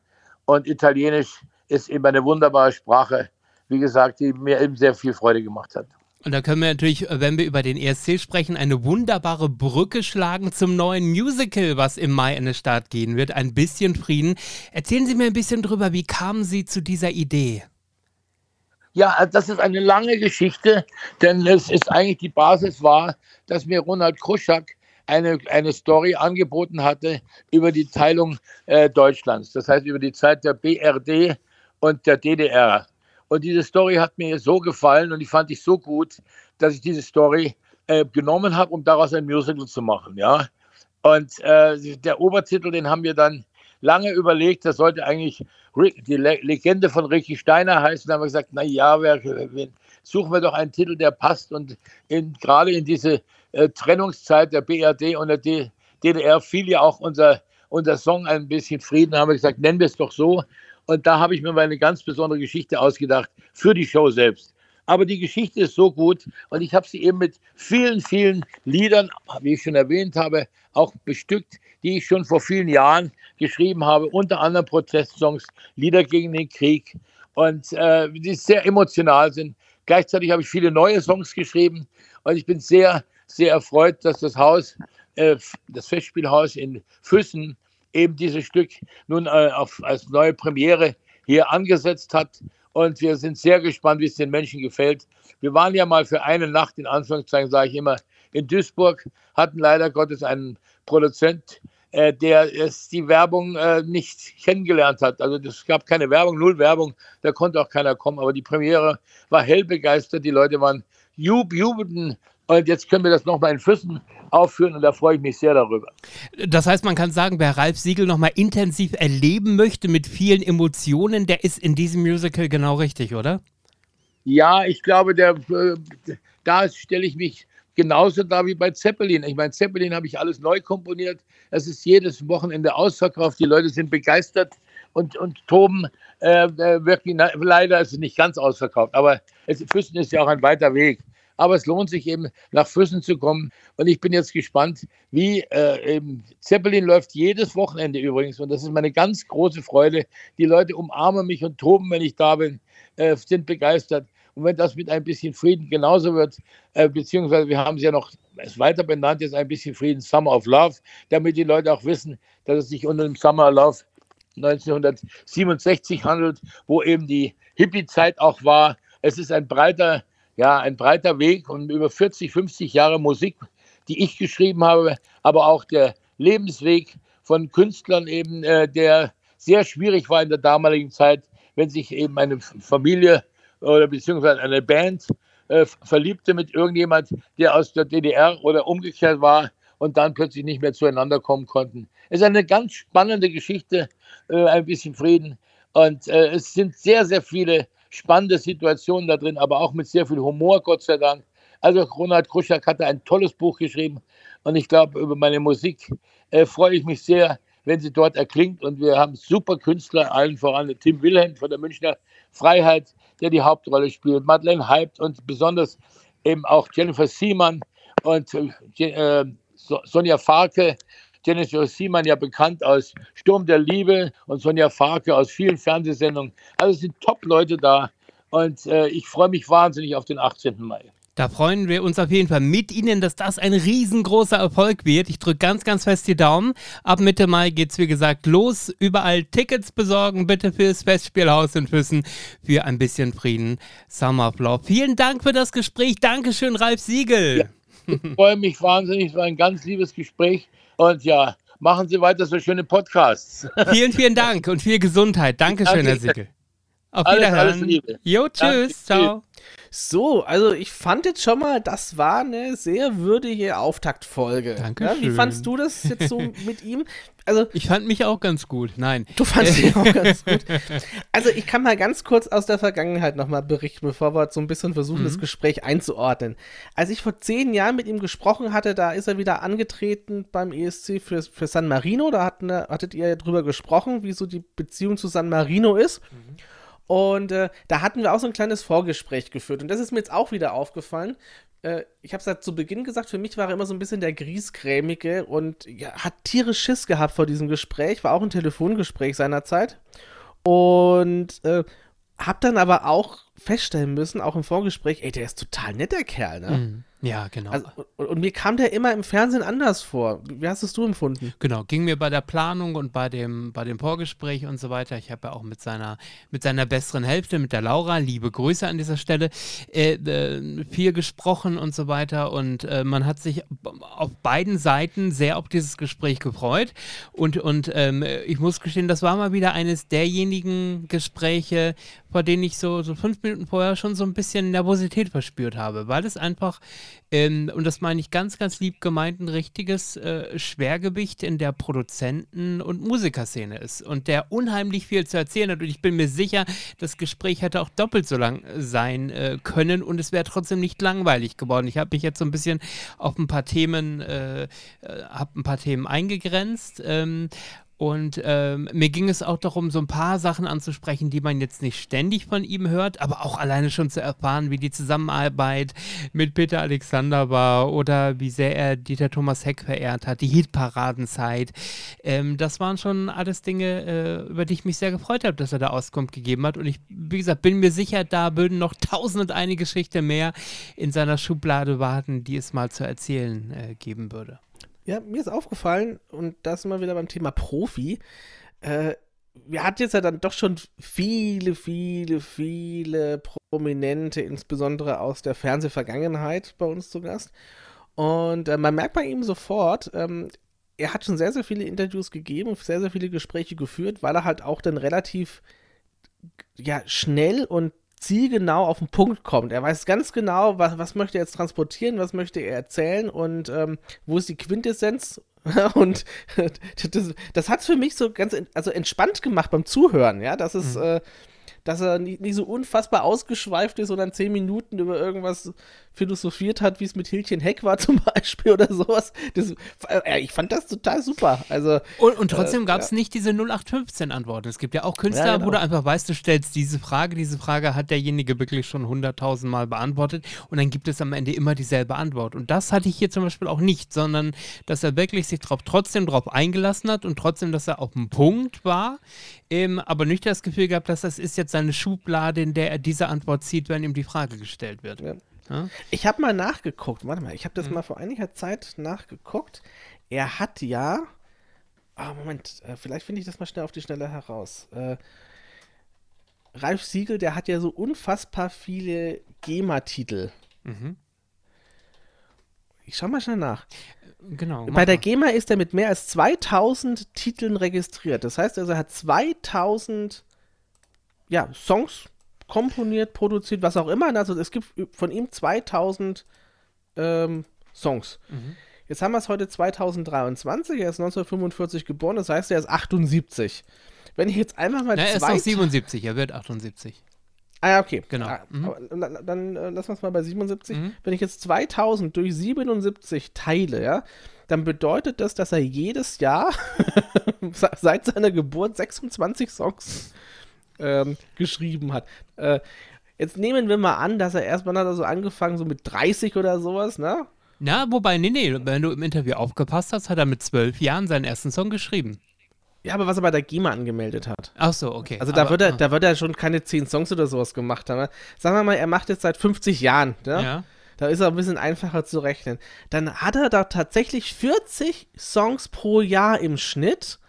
Und Italienisch ist eben eine wunderbare Sprache, wie gesagt, die mir eben sehr viel Freude gemacht hat. Und da können wir natürlich, wenn wir über den ESC sprechen, eine wunderbare Brücke schlagen zum neuen Musical, was im Mai in den Start gehen wird. Ein bisschen Frieden. Erzählen Sie mir ein bisschen drüber, wie kamen Sie zu dieser Idee? Ja, das ist eine lange Geschichte, denn es ist eigentlich die Basis war, dass mir Ronald Kruschak eine, eine Story angeboten hatte über die Teilung äh, Deutschlands. Das heißt über die Zeit der BRD und der DDR. Und diese Story hat mir so gefallen und die fand ich so gut, dass ich diese Story äh, genommen habe, um daraus ein Musical zu machen. Ja? Und äh, der Obertitel, den haben wir dann lange überlegt, das sollte eigentlich die Legende von Ricky Steiner heißen. Da haben wir gesagt, na ja, suchen wir doch einen Titel, der passt. Und in, gerade in diese äh, Trennungszeit der BRD und der DDR fiel ja auch unser, unser Song ein bisschen Frieden. Da haben wir gesagt, nennen wir es doch so. Und da habe ich mir mal eine ganz besondere Geschichte ausgedacht für die Show selbst. Aber die Geschichte ist so gut und ich habe sie eben mit vielen, vielen Liedern, wie ich schon erwähnt habe, auch bestückt, die ich schon vor vielen Jahren geschrieben habe, unter anderem Protestsongs, Lieder gegen den Krieg und äh, die sehr emotional sind. Gleichzeitig habe ich viele neue Songs geschrieben und ich bin sehr, sehr erfreut, dass das Haus, äh, das Festspielhaus in Füssen eben dieses Stück nun äh, auf, als neue Premiere hier angesetzt hat. Und wir sind sehr gespannt, wie es den Menschen gefällt. Wir waren ja mal für eine Nacht, in Anführungszeichen sage ich immer, in Duisburg, hatten leider Gottes einen Produzent, äh, der es die Werbung äh, nicht kennengelernt hat. Also es gab keine Werbung, null Werbung, da konnte auch keiner kommen. Aber die Premiere war hell begeistert, die Leute waren jub, jubelten und jetzt können wir das nochmal in Füssen aufführen und da freue ich mich sehr darüber. Das heißt, man kann sagen, wer Ralf Siegel nochmal intensiv erleben möchte mit vielen Emotionen, der ist in diesem Musical genau richtig, oder? Ja, ich glaube, der, äh, da stelle ich mich genauso da wie bei Zeppelin. Ich meine, Zeppelin habe ich alles neu komponiert. Es ist jedes Wochenende ausverkauft. Die Leute sind begeistert und, und toben. Äh, äh wirklich, leider ist es nicht ganz ausverkauft, aber es, Füssen ist ja auch ein weiter Weg. Aber es lohnt sich eben, nach Füssen zu kommen. Und ich bin jetzt gespannt, wie äh, eben Zeppelin läuft jedes Wochenende übrigens. Und das ist meine ganz große Freude. Die Leute umarmen mich und toben, wenn ich da bin, äh, sind begeistert. Und wenn das mit ein bisschen Frieden genauso wird, äh, beziehungsweise wir haben es ja noch es weiter benannt, jetzt ein bisschen Frieden, Summer of Love, damit die Leute auch wissen, dass es sich unter dem Summer of Love 1967 handelt, wo eben die Hippie-Zeit auch war. Es ist ein breiter ja, ein breiter Weg und über 40, 50 Jahre Musik, die ich geschrieben habe, aber auch der Lebensweg von Künstlern eben, äh, der sehr schwierig war in der damaligen Zeit, wenn sich eben eine Familie oder beziehungsweise eine Band äh, verliebte mit irgendjemand, der aus der DDR oder umgekehrt war und dann plötzlich nicht mehr zueinander kommen konnten. Es ist eine ganz spannende Geschichte, äh, ein bisschen Frieden. Und äh, es sind sehr, sehr viele spannende Situationen da drin, aber auch mit sehr viel Humor, Gott sei Dank. Also Ronald Kruschak hatte ein tolles Buch geschrieben und ich glaube, über meine Musik äh, freue ich mich sehr, wenn sie dort erklingt. Und wir haben super Künstler, allen voran Tim Wilhelm von der Münchner Freiheit, der die Hauptrolle spielt, Madeleine Heibt und besonders eben auch Jennifer Siemann und äh, Sonja Farke, Jennifer Siemann ja bekannt aus Sturm der Liebe und Sonja Farke aus vielen Fernsehsendungen. Also es sind Top-Leute da und äh, ich freue mich wahnsinnig auf den 18. Mai. Da freuen wir uns auf jeden Fall mit Ihnen, dass das ein riesengroßer Erfolg wird. Ich drücke ganz, ganz fest die Daumen. Ab Mitte Mai geht es, wie gesagt, los. Überall Tickets besorgen, bitte fürs Festspielhaus in Füssen für ein bisschen Frieden. Summer of Love. Vielen Dank für das Gespräch. Dankeschön, Ralf Siegel. Ja. Ich freue mich wahnsinnig. Es war ein ganz liebes Gespräch. Und ja, machen Sie weiter so schöne Podcasts. Vielen, vielen Dank und viel Gesundheit. Dankeschön, Danke. Herr Sickel. Auf Alles, Wiederhören. alles Liebe. Jo, tschüss. Danke, Ciao. So, also ich fand jetzt schon mal, das war eine sehr würdige Auftaktfolge. Dankeschön. Ja, wie fandst du das jetzt so *laughs* mit ihm? Also, Ich fand mich auch ganz gut. Nein. du fandst *laughs* ihn auch ganz gut. Also, ich kann mal ganz kurz aus der Vergangenheit nochmal berichten, bevor wir so ein bisschen versuchen, das Gespräch einzuordnen. Als ich vor zehn Jahren mit ihm gesprochen hatte, da ist er wieder angetreten beim ESC für, für San Marino. Da hatten, hattet ihr ja drüber gesprochen, wie so die Beziehung zu San Marino ist. Und äh, da hatten wir auch so ein kleines Vorgespräch geführt. Und das ist mir jetzt auch wieder aufgefallen. Äh, ich habe es ja zu Beginn gesagt, für mich war er immer so ein bisschen der Griesgrämige und ja, hat tierisch Schiss gehabt vor diesem Gespräch. War auch ein Telefongespräch seinerzeit. Und äh, habe dann aber auch feststellen müssen, auch im Vorgespräch, ey, der ist total netter Kerl, ne? Mhm. Ja, genau. Also, und, und mir kam der immer im Fernsehen anders vor. Wie hast es du empfunden? Genau, ging mir bei der Planung und bei dem, bei dem Vorgespräch und so weiter. Ich habe ja auch mit seiner, mit seiner besseren Hälfte, mit der Laura, liebe Grüße an dieser Stelle, äh, äh, viel gesprochen und so weiter. Und äh, man hat sich auf beiden Seiten sehr auf dieses Gespräch gefreut. Und, und ähm, ich muss gestehen, das war mal wieder eines derjenigen Gespräche, vor denen ich so, so fünf Minuten vorher schon so ein bisschen Nervosität verspürt habe, weil es einfach ähm, und das meine ich ganz, ganz lieb gemeint, ein richtiges äh, Schwergewicht in der Produzenten- und Musikerszene ist und der unheimlich viel zu erzählen hat. Und ich bin mir sicher, das Gespräch hätte auch doppelt so lang sein äh, können und es wäre trotzdem nicht langweilig geworden. Ich habe mich jetzt so ein bisschen auf ein paar Themen, äh, äh, ein paar Themen eingegrenzt. Ähm, und ähm, mir ging es auch darum, so ein paar Sachen anzusprechen, die man jetzt nicht ständig von ihm hört, aber auch alleine schon zu erfahren, wie die Zusammenarbeit mit Peter Alexander war oder wie sehr er Dieter Thomas Heck verehrt hat, die Hitparadenzeit. Ähm, das waren schon alles Dinge, äh, über die ich mich sehr gefreut habe, dass er da Auskunft gegeben hat. Und ich, wie gesagt, bin mir sicher, da würden noch *laughs* tausend und eine Geschichte mehr in seiner Schublade warten, die es mal zu erzählen äh, geben würde. Ja, mir ist aufgefallen, und da sind wir wieder beim Thema Profi. Äh, wir hatten jetzt ja dann doch schon viele, viele, viele Prominente, insbesondere aus der Fernsehvergangenheit bei uns zu Gast. Und äh, man merkt bei ihm sofort, ähm, er hat schon sehr, sehr viele Interviews gegeben, sehr, sehr viele Gespräche geführt, weil er halt auch dann relativ ja, schnell und zielgenau auf den Punkt kommt. Er weiß ganz genau, was, was möchte er jetzt transportieren, was möchte er erzählen und ähm, wo ist die Quintessenz. *laughs* und *laughs* das, das hat es für mich so ganz also entspannt gemacht beim Zuhören, ja. Das ist, mhm. äh, dass er nicht, nicht, so unfassbar ausgeschweift ist und dann zehn Minuten über irgendwas philosophiert hat, wie es mit Hildchen Heck war *laughs* zum Beispiel oder sowas. Das, äh, ich fand das total super. Also, und, und trotzdem äh, gab es ja. nicht diese 0815-Antworten. Es gibt ja auch Künstler, ja, genau. wo du einfach weißt, du stellst diese Frage, diese Frage hat derjenige wirklich schon hunderttausend Mal beantwortet und dann gibt es am Ende immer dieselbe Antwort. Und das hatte ich hier zum Beispiel auch nicht, sondern dass er wirklich sich drauf, trotzdem darauf eingelassen hat und trotzdem, dass er auf dem Punkt war, ähm, aber nicht das Gefühl gehabt, dass das ist jetzt seine Schublade, in der er diese Antwort zieht, wenn ihm die Frage gestellt wird. Ja. Ja? Ich habe mal nachgeguckt, warte mal, ich habe das mhm. mal vor einiger Zeit nachgeguckt. Er hat ja, oh Moment, äh, vielleicht finde ich das mal schnell auf die Schnelle heraus. Äh, Ralf Siegel, der hat ja so unfassbar viele GEMA-Titel. Mhm. Ich schau mal schnell nach. Genau. Bei der GEMA ist er mit mehr als 2000 Titeln registriert. Das heißt also, er hat 2000 ja, Songs komponiert, produziert, was auch immer. Also es gibt von ihm 2000 ähm, Songs. Mhm. Jetzt haben wir es heute 2023, er ist 1945 geboren, das heißt, er ist 78. Wenn ich jetzt einfach mal. Na, er ist noch 77, er wird 78. Ah ja, okay. Genau. Ah, mhm. Dann, dann äh, lassen wir es mal bei 77. Mhm. Wenn ich jetzt 2000 durch 77 teile, ja, dann bedeutet das, dass er jedes Jahr *laughs* seit seiner Geburt 26 Songs ähm, geschrieben hat. Äh, jetzt nehmen wir mal an, dass er erstmal hat er so angefangen, so mit 30 oder sowas, ne? Na, wobei, nee, nee, wenn du im Interview aufgepasst hast, hat er mit zwölf Jahren seinen ersten Song geschrieben. Ja, aber was er bei der GEMA angemeldet hat. Ach so, okay. Also da, aber, wird er, ah. da wird er schon keine zehn Songs oder sowas gemacht haben. Sagen wir mal, er macht jetzt seit 50 Jahren. Ne? Ja. Da ist er ein bisschen einfacher zu rechnen. Dann hat er da tatsächlich 40 Songs pro Jahr im Schnitt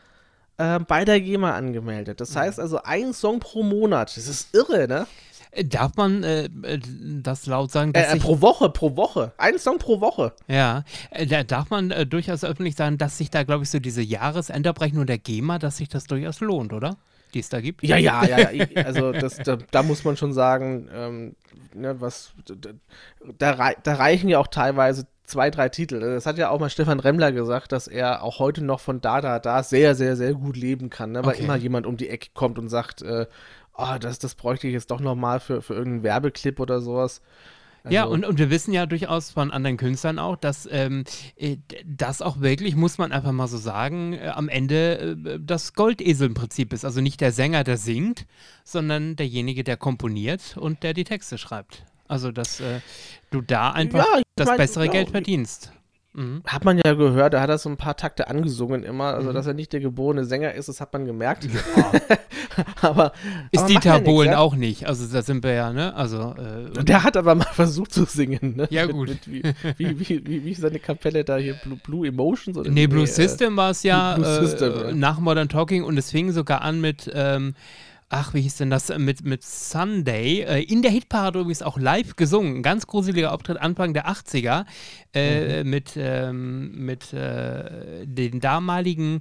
äh, bei der GEMA angemeldet. Das heißt also ein Song pro Monat. Das ist irre, ne? Äh, Darf man äh, äh, das laut sagen? Äh, äh, pro Woche, pro Woche. Ein Song pro Woche. ja, da darf man äh, durchaus öffentlich sagen, dass sich da, glaube ich, so diese Jahresendabrechnung der GEMA, dass sich das durchaus lohnt, oder? Die es da gibt. Ja, ja, ja, ja. Also das, da, da muss man schon sagen, ähm, ne, was da, da reichen ja auch teilweise zwei, drei Titel. Das hat ja auch mal Stefan Remmler gesagt, dass er auch heute noch von da, da, da sehr, sehr, sehr gut leben kann. Ne? Weil Okay. immer jemand um die Ecke kommt und sagt, äh, oh, das, das bräuchte ich jetzt doch noch mal für, für irgendeinen Werbeclip oder sowas. Ja, Also- und, und wir wissen ja durchaus von anderen Künstlern auch, dass ähm, äh, das auch wirklich, muss man einfach mal so sagen, äh, am Ende äh, das Goldeselprinzip ist. Also nicht der Sänger, der singt, sondern derjenige, der komponiert und der die Texte schreibt. Also, dass äh, du da einfach Ja, das mein, bessere ja, Geld verdienst. Mhm. Hat man ja gehört, da hat er so ein paar Takte angesungen immer. Also, Mhm. dass er nicht der geborene Sänger ist, das hat man gemerkt. *laughs* aber Ist aber Dieter ja Bohlen ja? auch nicht. Also, da sind wir ja, ne? Also, äh, Der hat aber mal versucht zu singen, ne? Ja, Mit- gut. Mit, wie, wie, wie, wie, wie seine Kapelle da hier, Blue, Blue Emotions? Oder Nee? Blue äh, System war es ja, Blue äh, System, ja. nach Modern Talking und es fing sogar an mit, ähm, ach, wie hieß denn das, mit, mit Sunday, äh, in der Hitparade übrigens auch live gesungen, ein ganz gruseliger Auftritt Anfang der 80er äh, Mhm. mit, ähm, mit äh, den damaligen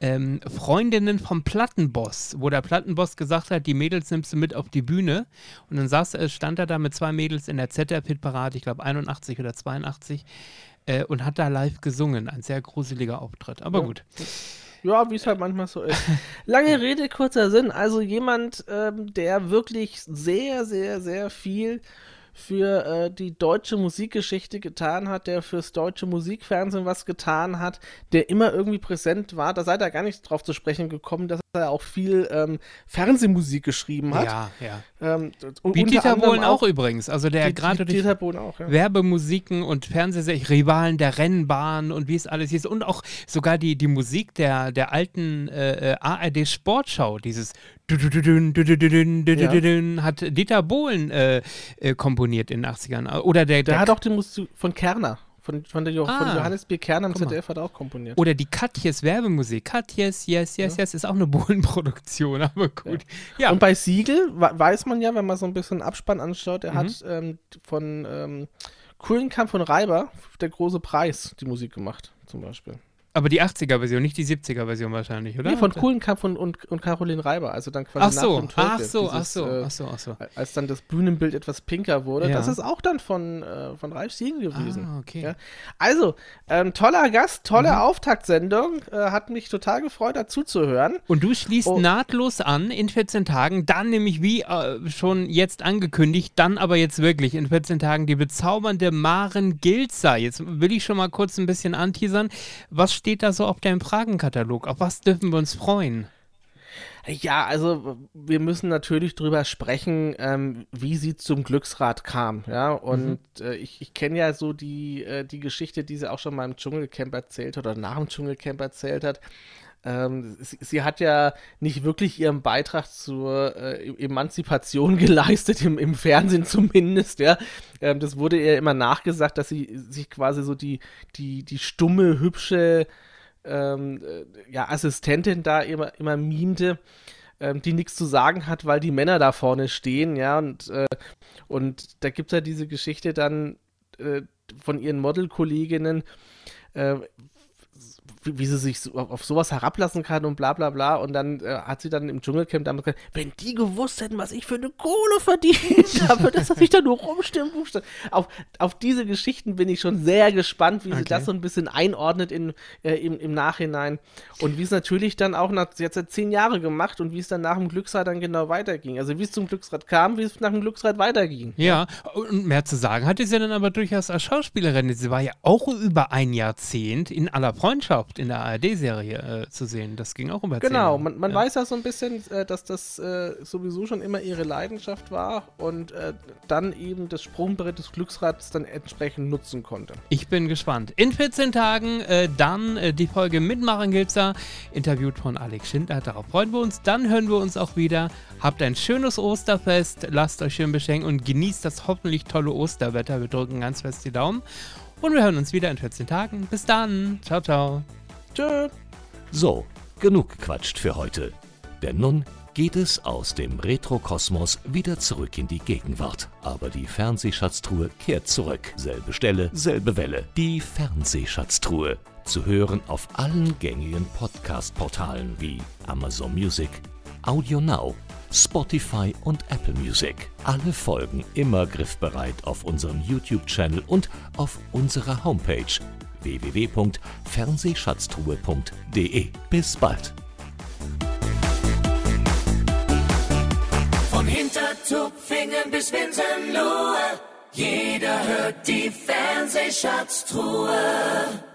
ähm, Freundinnen vom Plattenboss, wo der Plattenboss gesagt hat, die Mädels nimmst du mit auf die Bühne. Und dann saß, äh, stand er da mit zwei Mädels in der ZDF-Hitparade, ich glaube 81 oder 82, äh, und hat da live gesungen. Ein sehr gruseliger Auftritt. Aber Ja. gut. Ja, wie es halt manchmal so ist. *laughs* Lange Rede, kurzer Sinn. Also jemand, ähm, der wirklich sehr, sehr, sehr viel für äh, die deutsche Musikgeschichte getan hat, der fürs deutsche Musikfernsehen was getan hat, der immer irgendwie präsent war. Da seid ihr gar nicht drauf zu sprechen gekommen, dass er auch viel ähm, Fernsehmusik geschrieben hat. Ja, ja. Ähm, und Wie Dieter Bohlen auch übrigens. Also der gerade durch Dieter Bohlen auch, ja. Werbemusiken und Fernsehserien, Rivalen der Rennbahn und wie es alles hieß. Und auch sogar die, die Musik der, der alten äh, äh, ARD Sportschau, dieses Dü-dü-dü-dün, hat Dieter Bohlen äh, äh, komponiert in den 80ern. Oder der, Der der hat auch die Musik von Kerner, von, von, der jo von Ah. Johannes B. Kerner im. ZDF hat er auch komponiert. Oder die Katjes Werbemusik. Katjes, yes, yes, yes, ist auch eine *laughs* Bohlen-Produktion, aber gut. Ja, Und bei Siegel weiß man ja, wenn man so ein bisschen Abspann anschaut, er Mhm. hat ähm, von ähm, Kuhlenkamp von Reiber, der große Preis, die Musik gemacht, zum Beispiel. Aber die 80er-Version, nicht die 70er-Version wahrscheinlich, oder? Nee, von Kuhlenkamp und, und, und Caroline Reiber, also dann quasi Ach so, nach dem Tod ach so, ach dieses, so, äh, ach so, ach so. Als dann das Bühnenbild etwas pinker wurde, Ja. das ist auch dann von, äh, von Ralf Siegel gewesen. Ah, okay. Ja. Also, ähm, toller Gast, tolle Mhm. Auftaktsendung, äh, hat mich total gefreut, dazu zu hören. Und du schließt Oh. nahtlos an in 14 Tagen, dann nämlich wie äh, schon jetzt angekündigt, dann aber jetzt wirklich in 14 Tagen die bezaubernde Maren Gilzer. Jetzt will ich schon mal kurz ein bisschen anteasern. Was steht da so auf deinem Fragenkatalog? Auf was dürfen wir uns freuen? Ja, also wir müssen natürlich drüber sprechen, ähm, wie sie zum Glücksrad kam, ja. Und äh, ich, ich kenne ja so die, äh, die Geschichte, die sie auch schon mal im Dschungelcamp erzählt hat oder nach dem Dschungelcamp erzählt hat. Ähm, sie, sie hat ja nicht wirklich ihren Beitrag zur äh, Emanzipation *laughs* geleistet, im, im Fernsehen zumindest, ja. Ähm, das wurde ihr immer nachgesagt, dass sie sich quasi so die, die, die stumme, hübsche ähm, äh, ja, Assistentin da immer, immer mimte, ähm, die nichts zu sagen hat, weil die Männer da vorne stehen, ja, und, äh, und da gibt es ja diese Geschichte dann äh, von ihren Modelkolleginnen, äh, wie, wie sie sich so, auf, sowas herablassen kann und bla bla bla. Und dann äh, hat sie dann im Dschungelcamp damals gesagt, wenn die gewusst hätten, was ich für eine Kohle verdient *laughs* habe, dass ich da nur rumstimmen. Auf, auf diese Geschichten bin ich schon sehr gespannt, wie sie Okay. das so ein bisschen einordnet in, äh, im, im Nachhinein. Und wie es natürlich dann auch nach, sie hat seit zehn Jahre gemacht und wie es dann nach dem Glücksrad dann genau weiterging. Also wie es zum Glücksrad kam, wie es nach dem Glücksrad weiterging. Ja, und mehr zu sagen hatte sie dann aber durchaus als Schauspielerin. Sie war ja auch über ein Jahrzehnt in aller Freundschaft in der ARD-Serie äh, zu sehen. Das ging auch über Genau, man, man ja. weiß ja so ein bisschen, äh, dass das äh, sowieso schon immer ihre Leidenschaft war und äh, dann eben das Sprungbrett des Glücksrads dann entsprechend nutzen konnte. Ich bin gespannt. In 14 Tagen äh, dann äh, die Folge mit Maren Gilzer, interviewt von Alex Schindler. Darauf freuen wir uns. Dann hören wir uns auch wieder. Habt ein schönes Osterfest, lasst euch schön beschenken und genießt das hoffentlich tolle Osterwetter. Wir drücken ganz fest die Daumen. Und wir hören uns wieder in 14 Tagen. Bis dann. Ciao, ciao. Tschö. So, genug gequatscht für heute. Denn nun geht es aus dem Retrokosmos wieder zurück in die Gegenwart. Aber die Fernsehschatztruhe kehrt zurück. Selbe Stelle, selbe Welle. Die Fernsehschatztruhe. Zu hören auf allen gängigen Podcast-Portalen wie Amazon Music, Audio Now, Spotify und Apple Music. Alle Folgen immer griffbereit auf unserem YouTube-Channel und auf unserer Homepage www.fernsehschatztruhe.de. Bis bald. Von Hintertupfingen bis Winsenlohe, jeder hört die Fernsehschatztruhe.